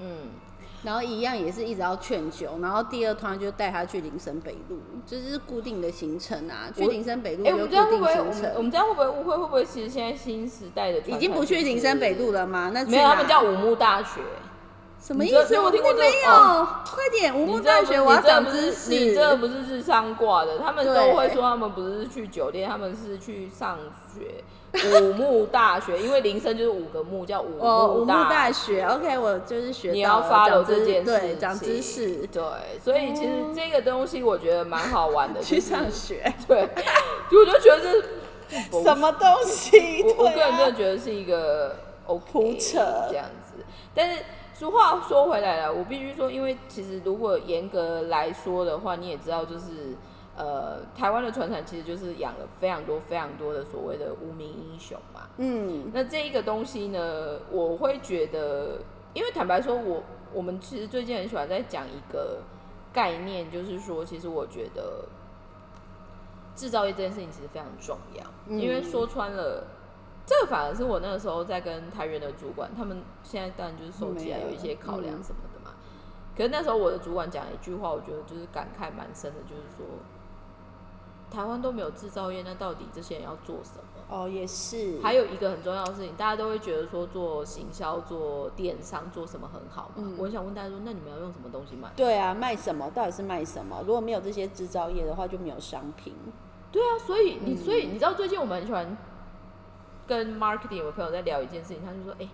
Speaker 1: 嗯，
Speaker 2: 然后一样也是一直要劝酒，然后第二团就带他去林森北路，就是固定的行程啊。去
Speaker 1: 我
Speaker 2: 林森北路
Speaker 1: 哎、
Speaker 2: 就固
Speaker 1: 我们这样会
Speaker 2: 定
Speaker 1: 不会？我们我，们这样会不会误会？会不会其实现在新时代的
Speaker 2: 已经不去林森北路
Speaker 1: 了？
Speaker 2: 吗？那去
Speaker 1: 没有，他们叫武木大学。
Speaker 2: 什么意思？我
Speaker 1: 听过这
Speaker 2: 有，
Speaker 1: 哦
Speaker 2: 快点，武
Speaker 1: 你
Speaker 2: 木大学，我要长知识。
Speaker 1: 你这不是智商挂的，他们都会说他们不是去酒店，他们是去上学。五木大学，因为铃声就是五个木，叫武
Speaker 2: 哦，武木大
Speaker 1: 大
Speaker 2: 学，OK，我就是学
Speaker 1: 你要
Speaker 2: 发了
Speaker 1: follow 这件事情，
Speaker 2: 对，长知识，
Speaker 1: 对，所以其实这个东西我觉得蛮好玩的，(laughs)
Speaker 2: 去上学，(laughs)
Speaker 1: 对，我就觉得这 (laughs) 是
Speaker 2: 什么东西？
Speaker 1: 我我个人真的觉得是一个 OK 这样子，但是俗话说回来了，我必须说，因为其实如果严格来说的话，你也知道，就是呃，台湾的船产其实就是养了非常多非常多的所谓的无名英雄嘛。
Speaker 2: 嗯，
Speaker 1: 那这一个东西呢，我会觉得，因为坦白说我，我们其实最近很喜欢在讲一个概念，就是说，其实我觉得制造业这件事情其实非常重要，
Speaker 2: 嗯
Speaker 1: 因为说穿了。这个反而是我那个时候在跟台源的主管，他们现在当然就是手机啊
Speaker 2: 有
Speaker 1: 有一些考量
Speaker 2: 嗯
Speaker 1: 什么的嘛。可是那时候我的主管讲一句话，我觉得就是感慨蛮深的，就是说台湾都没有制造业，那到底这些人要做什么？
Speaker 2: 哦，也是，
Speaker 1: 还有一个很重要的事情，大家都会觉得说做行销、做电商、做什么很好嘛。
Speaker 2: 嗯
Speaker 1: 我想问大家说，那你们要用什么东西卖？
Speaker 2: 对啊，卖什么？到底是卖什么？如果没有这些制造业的话，就没有商品。
Speaker 1: 对啊，所以你、
Speaker 2: 嗯
Speaker 1: 所以你知道最近我们很喜欢跟 marketing 有朋友在聊一件事情，他就说，哎、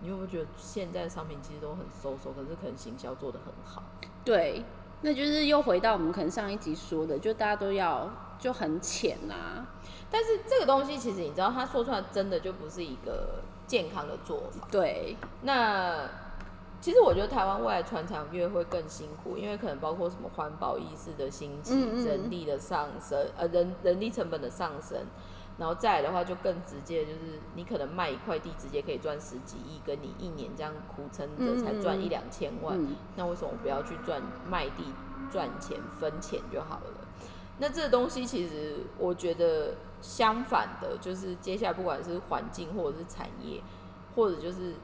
Speaker 1: 你有没有觉得现在的商品其实都很收手，可是可能行销做的很好？
Speaker 2: 对，那就是又回到我们可能上一集说的，就大家都要就很浅啊呐、
Speaker 1: 但是这个东西其实你知道，他说出来真的就不是一个健康的做法。
Speaker 2: 对，
Speaker 1: 那其实我觉得台湾未来传产业会更辛苦，因为可能包括什么环保意识的兴起、
Speaker 2: 嗯嗯
Speaker 1: 人力的上升，呃人人力成本的上升，然后再来的话就更直接，就是你可能卖一块地直接可以赚十几亿，跟你一年这样苦撑着才赚一两千万，
Speaker 2: 嗯，
Speaker 1: 那为什么不要去赚卖地赚钱分钱就好了？那这个东西其实我觉得相反的，就是接下来不管是环境或者是产业，或者就是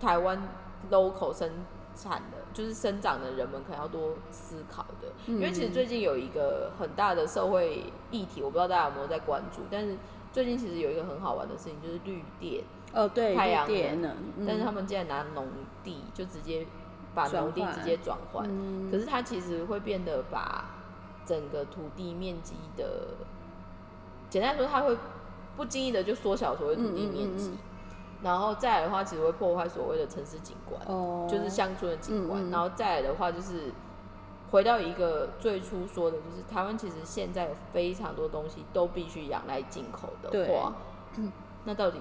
Speaker 1: 台湾 local 生产的，就是生长的人们可能要多思考的。因为其实最近有一个很大的社会议题，我不知道大家有没有在关注，但是最近其实有一个很好玩的事情，就是绿电。
Speaker 2: 哦对，
Speaker 1: 太阳能。但是他们竟然拿农地就直接把农地直接转换，
Speaker 2: 嗯
Speaker 1: 可是它其实会变得把整个土地面积的，简单来说，它会不经意的就缩小所谓土地面积，然后再来的话，其实会破坏所谓的城市景观，
Speaker 2: 哦，
Speaker 1: 就是乡村的景观，
Speaker 2: 嗯嗯
Speaker 1: 然后再来的话就是。回到一个最初说的，就是台湾其实现在有非常多东西都必须仰赖进口的
Speaker 2: 对
Speaker 1: 话，(clears throat) 那到底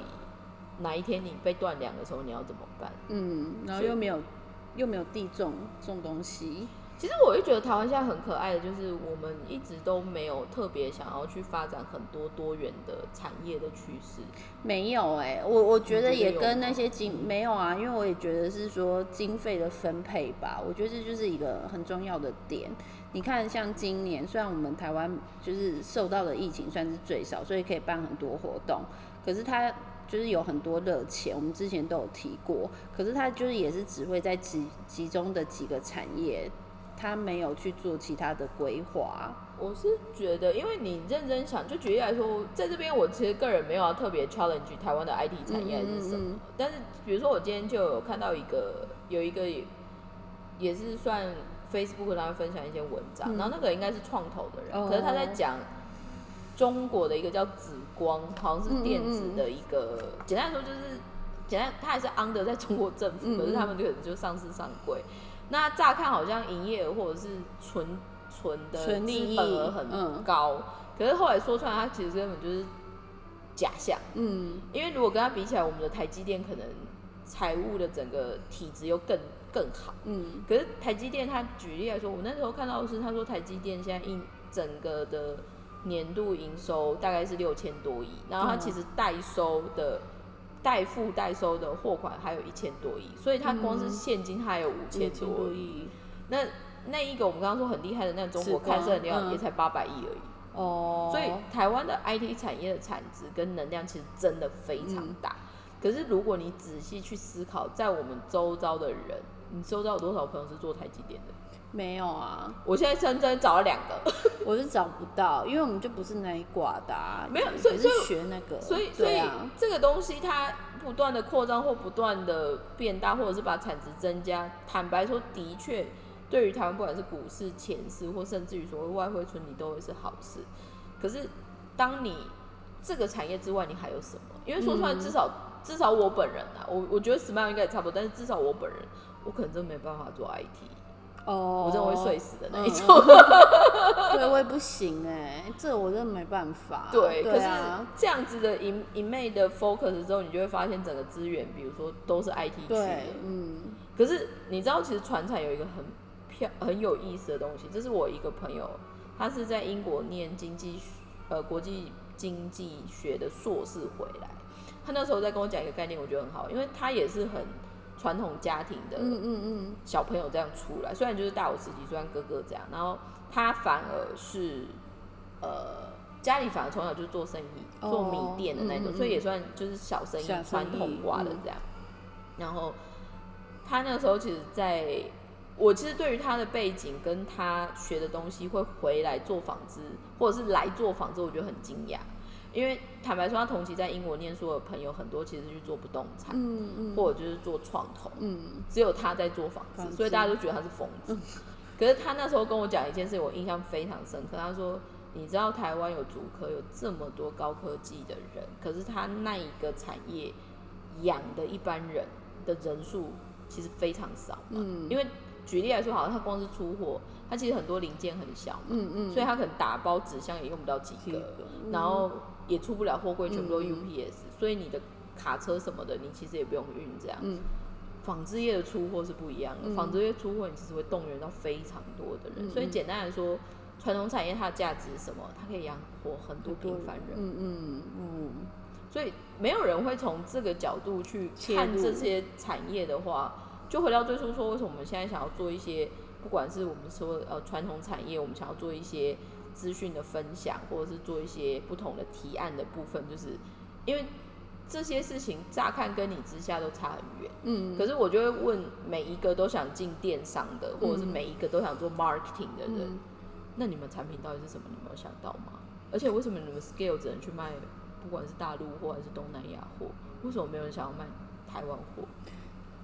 Speaker 1: 哪一天你被断粮的时候，你要怎么办？
Speaker 2: 嗯，然后又没有又没有地种种东西，
Speaker 1: 其实我会觉得台湾现在很可爱的，就是我们一直都没有特别想要去发展很多多元的产业的趋势。
Speaker 2: 没有哎、我我觉得也跟那些经没有啊，因为我也觉得是说经费的分配吧，我觉得这就是一个很重要的点。你看，像今年虽然我们台湾就是受到的疫情算是最少，所以可以办很多活动，可是它就是有很多热钱，我们之前都有提过，可是它就是也是只会在集集中的几个产业，它没有去做其他的规划。
Speaker 1: 我是觉得，因为你认真想，就举例来说，在这边我其实个人没有要特别 challenge 台湾的 IT 产业还是什么，
Speaker 2: 嗯嗯嗯。
Speaker 1: 但是比如说我今天就有看到一个有一个也也是算 Facebook 上面分享一些文章，
Speaker 2: 嗯。
Speaker 1: 然后那个应该是创投的人，
Speaker 2: 哦。
Speaker 1: 可是他在讲中国的一个叫紫光，好像是电子的一个，简单来说就是简单，他还是 under 在中国政府，可是他们就可能就上市上柜。那乍看好像营业额或者是纯纯的
Speaker 2: 纯利益
Speaker 1: 资本额很
Speaker 2: 嗯
Speaker 1: 高，可是后来说出来，它其实根本就是假象。
Speaker 2: 嗯
Speaker 1: 因为如果跟它比起来，我们的台积电可能财务的整个体质又更更好。
Speaker 2: 嗯
Speaker 1: 可是台积电，它举例来说，我那时候看到的是，他说台积电现在一整个的年度营收大概是六千多亿，然后它
Speaker 2: 嗯
Speaker 1: 其实代收的。代付代收的货款还有一千多亿，所以它光是
Speaker 2: 嗯
Speaker 1: 现金它还有五千
Speaker 2: 千
Speaker 1: 多亿。
Speaker 2: 亿
Speaker 1: 那那一个我们刚刚说很厉害的那个中国
Speaker 2: 紫光
Speaker 1: 看盛料
Speaker 2: 嗯
Speaker 1: 也才八百亿而已，
Speaker 2: 哦，
Speaker 1: 所以台湾的 IT 产业的产值跟能量其实真的非常大。可是如果你仔细去思考，在我们周遭的人，你周遭有多少朋友是做台积电的？
Speaker 2: 没有啊，
Speaker 1: 我现在深圳找了两个，(laughs)
Speaker 2: 我是找不到，因为我们就不是那一挂的、啊，
Speaker 1: 没有所以所以
Speaker 2: 学那个，
Speaker 1: 所以所以
Speaker 2: 对啊，
Speaker 1: 这个东西它不断的扩张或不断的变大，或者是把产值增加，坦白说，的确对于台湾不管是股市、钱市，或甚至于所谓外汇存底，都会是好事。可是当你这个产业之外，你还有什么？因为说出来，
Speaker 2: 嗯
Speaker 1: 至少、至少我本人啊，我我觉得 Smile 应该也差不多，但是至少我本人，我可能真没办法做 IT，、
Speaker 2: 哦，
Speaker 1: 我真的会睡死的那一
Speaker 2: 嗯。
Speaker 1: 种。(laughs)
Speaker 2: 对，我也不行哎、这我真的没办法。
Speaker 1: 对，可是
Speaker 2: 啊，
Speaker 1: 这样子的一一昧的 focus 之后，你就会发现整个资源，比如说都是 IT 区的，
Speaker 2: 嗯。
Speaker 1: 可是你知道，其实船产有一个很漂很有意思的东西，这是我一个朋友，他是在英国念经济学呃国际经济学的硕士回来，他那时候在跟我讲一个概念，我觉得很好，因为他也是很传统家庭的
Speaker 2: 嗯嗯嗯，
Speaker 1: 小朋友这样出来，虽然就是大我十几岁，像哥哥这样，然后他反而是呃家里反而从小就是做生意，做米店的那种，所以也算就是小生意传统化的
Speaker 2: 嗯
Speaker 1: 这样。然后他那个时候其实在，我其实对于他的背景跟他学的东西会回来做纺织，或者是来做纺织，我觉得很惊讶。因为坦白说，他同期在英国念书的朋友很多，其实去做不动产，
Speaker 2: 嗯嗯
Speaker 1: 或者就是做创投。
Speaker 2: 嗯
Speaker 1: 只有他在做纺织，
Speaker 2: 纺织
Speaker 1: 所以大家都觉得他是疯子。(laughs) 可是他那时候跟我讲一件事，我印象非常深刻。他说：“你知道台湾有足科有这么多高科技的人，可是他那一个产业养的一般人的人数其实非常少嘛。
Speaker 2: 嗯
Speaker 1: 因为举例来说，好像他光是出货，他其实很多零件很小嘛，
Speaker 2: 嗯嗯，
Speaker 1: 所以他可能打包纸箱也用不到几个，
Speaker 2: 几个嗯
Speaker 1: 然后也出不了货柜，全部都 UPS，、所以你的卡车什么的，你其实也不用运这样。
Speaker 2: 嗯
Speaker 1: 纺织业的出货是不一样的，
Speaker 2: 嗯
Speaker 1: 纺织业出货你其实会动员到非常多的人，
Speaker 2: 嗯
Speaker 1: 所以简单来说，传统产业它的价值是什么？它可以养活很多平凡人，
Speaker 2: 嗯嗯嗯
Speaker 1: 所以没有人会从这个角度去看这些产业的话，就回到最初说，为什么我们现在想要做一些，不管是我们说呃传统产业，我们想要做一些资讯的分享，或者是做一些不同的提案的部分，就是因为这些事情乍看跟你之下都差很远。
Speaker 2: 嗯，
Speaker 1: 可是我就会问每一个都想进电商的，或者是每一个都想做 marketing 的人，
Speaker 2: 嗯
Speaker 1: 那你们产品到底是什么？你们有想到吗？而且为什么你们 scale 只能去卖，不管是大陆货还是东南亚货，为什么没有人想要卖台湾货？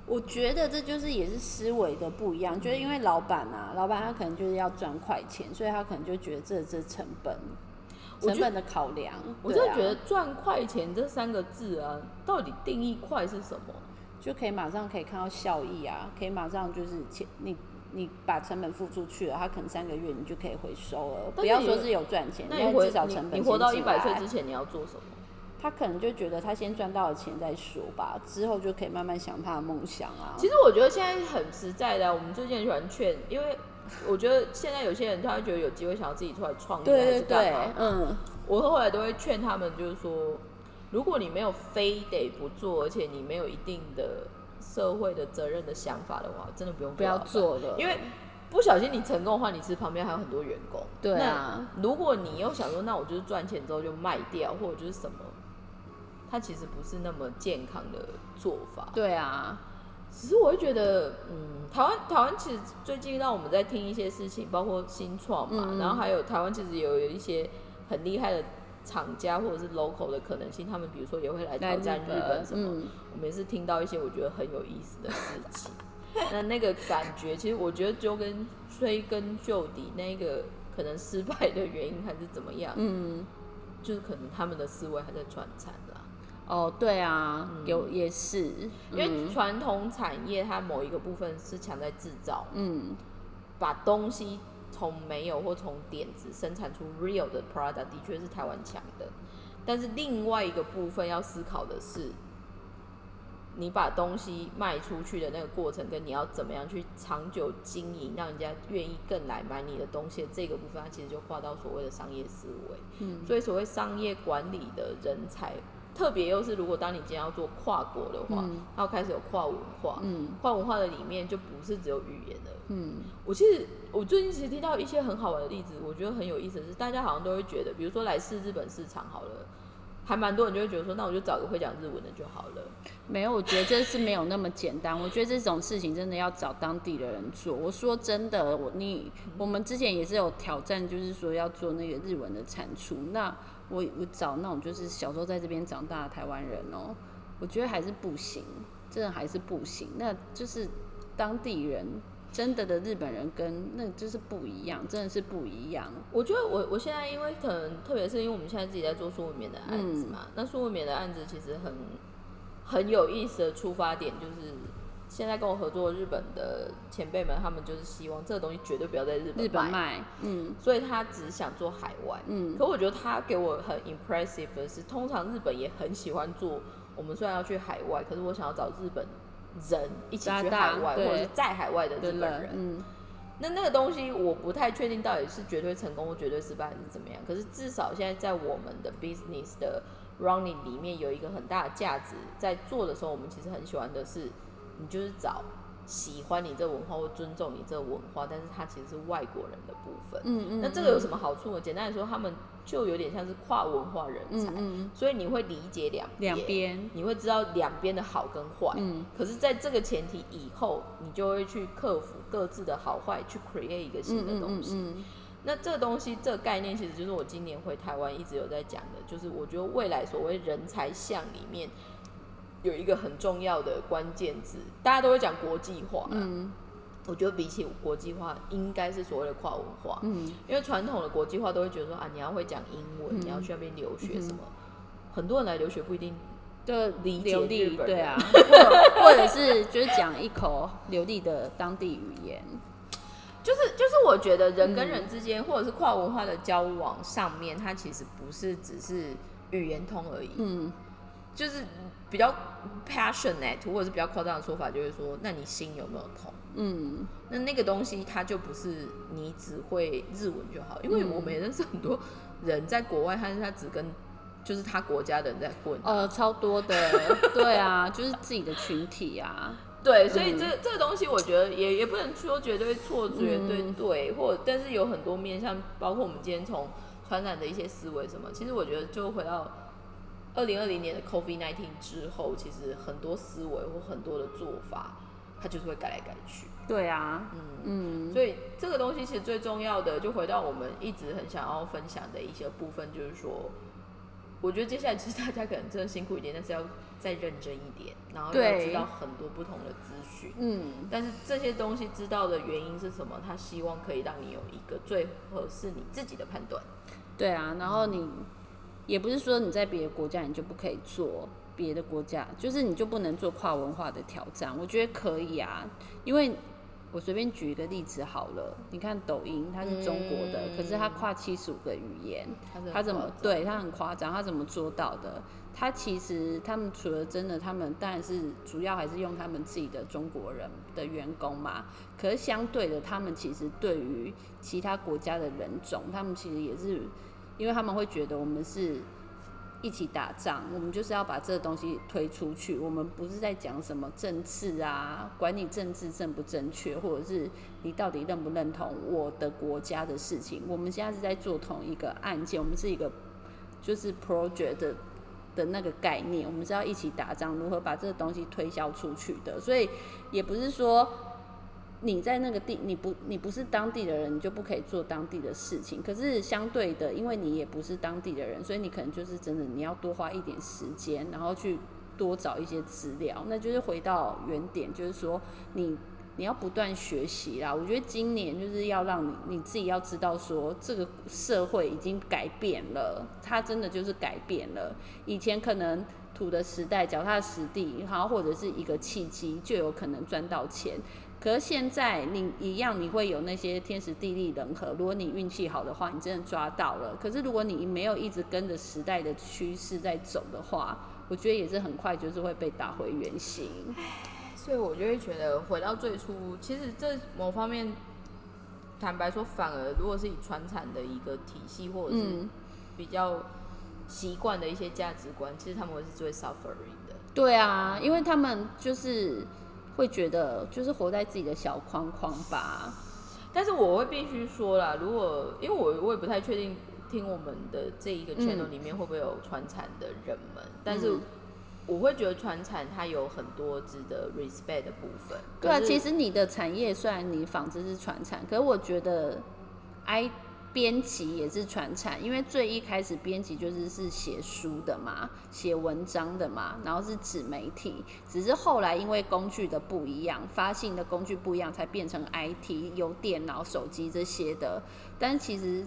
Speaker 2: 我觉得这就是也是思维的不一样，就是因为老板啊，老板他可能就是要赚快钱，所以他可能就觉得这这成本，成本的考量。
Speaker 1: 我真的觉得赚快钱这三个字啊，到底定义快是什么？
Speaker 2: 就可以马上可以看到效益啊，可以马上就是钱你你把成本付出去了，他可能三个月你就可以回收了。不要说是有赚钱，
Speaker 1: 那你
Speaker 2: 至少成本
Speaker 1: 你你活到一百岁之前你要做什么？
Speaker 2: 他可能就觉得他先赚到了钱再说吧，之后就可以慢慢想他的梦想啊。
Speaker 1: 其实我觉得现在很实在的啊，我们最近很喜欢劝，因为我觉得现在有些人他会觉得有机会想要自己出来创业还
Speaker 2: 对对
Speaker 1: 是干
Speaker 2: 对
Speaker 1: 嘛，，
Speaker 2: 嗯，
Speaker 1: 我后来都会劝他们，就是说，如果你没有非得不做，而且你没有一定的社会的责任的想法的话，真的不用
Speaker 2: 不要做了，
Speaker 1: 因为不小心你成功的话，你其实旁边还有很多员工。
Speaker 2: 对啊，
Speaker 1: 那如果你又想说，那我就是赚钱之后就卖掉，或者就是什么，它其实不是那么健康的做法。
Speaker 2: 对啊，
Speaker 1: 只是我会觉得，嗯，台湾台湾其实最近让我们在听一些事情，包括新创嘛，
Speaker 2: 嗯
Speaker 1: 然后还有台湾其实有有一些很厉害的厂家或者是 local 的可能性，他们比如说也会来
Speaker 2: 来
Speaker 1: 挑战日本什么，
Speaker 2: 嗯，
Speaker 1: 我们也是听到一些我觉得很有意思的事情。(laughs) 那那个感觉，其实我觉得就跟追根究底，那个可能失败的原因还是怎么样，
Speaker 2: 嗯，
Speaker 1: 就是可能他们的思维还在传产啦。
Speaker 2: 哦，对啊，有也是，
Speaker 1: 因为
Speaker 2: 嗯
Speaker 1: 传统产业它某一个部分是强在制造，
Speaker 2: 嗯，
Speaker 1: 把东西从没有或从点子生产出 real 的 product，的确是台湾强的。但是另外一个部分要思考的是，你把东西卖出去的那个过程，跟你要怎么样去长久经营，让人家愿意更来买你的东西这个部分，它其实就跨到所谓的商业思维。
Speaker 2: 嗯，
Speaker 1: 所以所谓商业管理的人才，特别又是如果当你今天要做跨国的话，
Speaker 2: 嗯
Speaker 1: 它要开始有跨文化，
Speaker 2: 嗯
Speaker 1: 跨文化的里面就不是只有语言了。
Speaker 2: 嗯，
Speaker 1: 我其实我最近其实听到一些很好玩的例子，我觉得很有意思的是，大家好像都会觉得，比如说来试日本市场好了，还蛮多人就会觉得说，那我就找个会讲日文的就好了。
Speaker 2: 没有，我觉得这是没有那么简单。我觉得这种事情真的要找当地的人做。我说真的，我你我们之前也是有挑战，就是说要做那个日文的产出。那我我找那种就是小时候在这边长大的台湾人哦、我觉得还是不行，真的还是不行。那就是当地人真的的日本人跟那就是不一样，真的是不一样。
Speaker 1: 我觉得我我现在因为可能特别是因为我们现在自己在做苏文棉的案子
Speaker 2: 嗯
Speaker 1: 嘛，那苏文棉的案子其实很很有意思的出发点就是。现在跟我合作的日本的前辈们，他们就是希望这个东西绝对不要在日本
Speaker 2: 日本
Speaker 1: 卖，
Speaker 2: 嗯
Speaker 1: 所以他只想做海外。
Speaker 2: 嗯
Speaker 1: 可我觉得他给我很 impressive 的是，通常日本也很喜欢做。我们虽然要去海外，可是我想要找日本人一起去海外，或者是在海外的日本人。
Speaker 2: 嗯
Speaker 1: 那那个东西我不太确定到底是绝对成功或绝对失败还是怎么样。可是至少现在在我们的 business 的 running 里面有一个很大的价值，在做的时候，我们其实很喜欢的是，你就是找喜欢你这文化或尊重你这文化，但是它其实是外国人的部分。
Speaker 2: 嗯嗯，
Speaker 1: 那这个有什么好处呢？简单来说，他们就有点像是跨文化人才，
Speaker 2: 嗯嗯
Speaker 1: 所以你会理解两
Speaker 2: 两边，
Speaker 1: 你会知道两边的好跟坏。
Speaker 2: 嗯
Speaker 1: 可是，在这个前提以后，你就会去克服各自的好坏，去 create 一个新的东西。
Speaker 2: 嗯
Speaker 1: 那这个东西，这个概念，其实就是我今年回台湾一直有在讲的，就是我觉得未来所谓人才像里面有一个很重要的关键字，大家都会讲国际化。
Speaker 2: 嗯。
Speaker 1: 我觉得比起国际化，应该是所谓的跨文化。
Speaker 2: 嗯。
Speaker 1: 因为传统的国际化都会觉得说啊，你要会讲英文，
Speaker 2: 嗯。
Speaker 1: 你要去那边留学什么。很多人来留学不一定
Speaker 2: 就
Speaker 1: 理解
Speaker 2: 流利，
Speaker 1: 日本
Speaker 2: 对啊，(laughs) 或或者是就是讲一口流利的当地语言，
Speaker 1: 就是就是我觉得人跟人之间，或者是跨文化的交往上面，它其实不是只是语言通而已，
Speaker 2: 嗯。
Speaker 1: 就是比较 passionate 或者是比较夸张的说法，就是说，那你心有没有痛？
Speaker 2: 嗯。
Speaker 1: 那那个东西它就不是你只会日文就好，因为
Speaker 2: 嗯。
Speaker 1: 我们也认识很多人在国外，但是他只跟就是他国家的人在混，
Speaker 2: 呃超多的，(laughs) 对啊，就是自己的群体啊，
Speaker 1: 对，所以
Speaker 2: 嗯。
Speaker 1: 这、这个东西，我觉得也也不能说绝对错，绝对
Speaker 2: 嗯。
Speaker 1: 对，或者但是有很多面向，包括我们今天从传染的一些思维什么，其实我觉得就回到二零二零年的 COVID nineteen 之后，其实很多思维或很多的做法，它就是会改来改去。
Speaker 2: 对啊，
Speaker 1: 嗯，
Speaker 2: 嗯
Speaker 1: 所以这个东西其实最重要的，就回到我们一直很想要分享的一些部分，就是说，我觉得接下来其实大家可能真的辛苦一点，但是要再认真一点，然后要知道很多不同的资讯。
Speaker 2: 嗯
Speaker 1: 但是这些东西知道的原因是什么？他希望可以让你有一个最合适你自己的判断。
Speaker 2: 对啊，然后你也不是说你在别的国家你就不可以做别的国家，就是你就不能做跨文化的挑战，我觉得可以啊，因为我随便举一个例子好了，你看抖音，它是中国的，可是它跨七十五个语言，它怎么对它很夸张？它怎么做到的？它其实他们除了真的，他们当然是主要还是用他们自己的中国人的员工嘛。可是相对的，他们其实对于其他国家的人种，他们其实也是，因为他们会觉得我们是。一起打仗，我们就是要把这个东西推出去。我们不是在讲什么政治啊，管你政治正不正确，或者是你到底认不认同我的国家的事情。我们现在是在做同一个案件，我们是一个就是 project 的的那个概念，我们是要一起打仗，如何把这个东西推销出去的。所以也不是说。你在那个地，你不你不是当地的人，你就不可以做当地的事情。可是相对的，因为你也不是当地的人，所以你可能就是真的你要多花一点时间，然后去多找一些资料。那就是回到原点，就是说你你要不断学习啦。我觉得今年就是要让你你自己要知道说，这个社会已经改变了，它真的就是改变了。以前可能土的时代，脚踏实地，然后或者是一个契机，就有可能赚到钱。可是现在你一样，你会有那些天时地利人和。如果你运气好的话，你真的抓到了。可是如果你没有一直跟着时代的趋势在走的话，我觉得也是很快就是会被打回原形。
Speaker 1: 所以我就会觉得回到最初，其实这某方面，坦白说，反而如果是以传产的一个体系，或者是比较习惯的一些价值观，其实他们会是最 suffering 的。
Speaker 2: 对啊，因为他们就是。会觉得就是活在自己的小框框吧，
Speaker 1: 但是我会必须说啦，如果因为我我也不太确定听我们的这一个 channel 里面会不会有传产的人们，但是我会觉得传产它有很多值得 respect 的部分。
Speaker 2: 对啊，其实你的产业虽然你纺织是传产，可是我觉得 I。编辑也是传产，因为最一开始编辑就是是写书的嘛，写文章的嘛，然后是纸媒体，只是后来因为工具的不一样，发信的工具不一样，才变成 IT 有电脑、手机这些的。但其实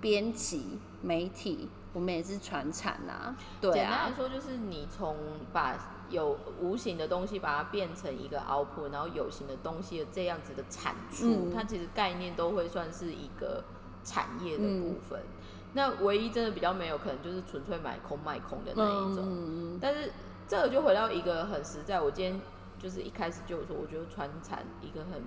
Speaker 2: 编辑媒体，我们也是传产呐。对啊，
Speaker 1: 简单来说就是你从把有无形的东西把它变成一个 output，然后有形的东西的这样子的产出，它其实概念都会算是一个。产业的部分，那唯一真的比较没有可能就是纯粹买空卖空的那一种。但是这个就回到一个很实在，我今天就是一开始就说，我觉得传产一个很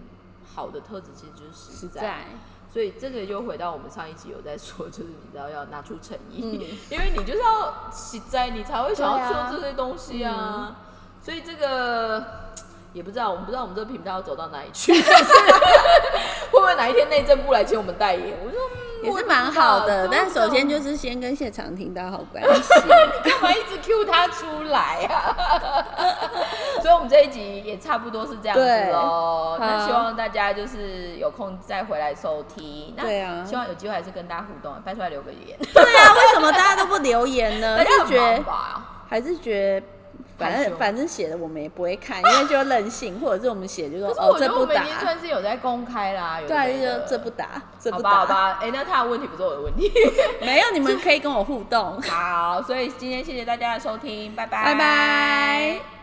Speaker 1: 好的特质其实就是实在。所以这个就回到我们上一集有在说，就是你知道要拿出诚意，(laughs) 因为你就是要实在，你才会想要做这些东西啊。所以这个。也不知道，我们不知道我们这个频道要走到哪里去，(laughs) 会不会哪一天内政部来请我们代言？我说
Speaker 2: 也是蛮好的，但首先就是先跟谢长廷打好关系。
Speaker 1: 你 (laughs) 干嘛一直 Q 他出来啊？(laughs) 所以，我们这一集也差不多是这样子喽。那希望大家就是有空再回来收听。
Speaker 2: 对啊，
Speaker 1: 希望有机会还是跟大家互动，拜出来留个言。
Speaker 2: 对啊，为什么大家都不留言呢？还是觉得还是觉得。反正反正写的我们也不会看，因为就任性，或者是我们写就说哦这不打。
Speaker 1: 已经算是有在公开啦，
Speaker 2: 对，就这不打，这不
Speaker 1: 打。好吧，好吧，哎，那他的问题不是我的问题，(laughs)
Speaker 2: 没有，你们可以跟我互动。(laughs)
Speaker 1: 好，所以今天谢谢大家的收听，拜拜，
Speaker 2: 拜拜。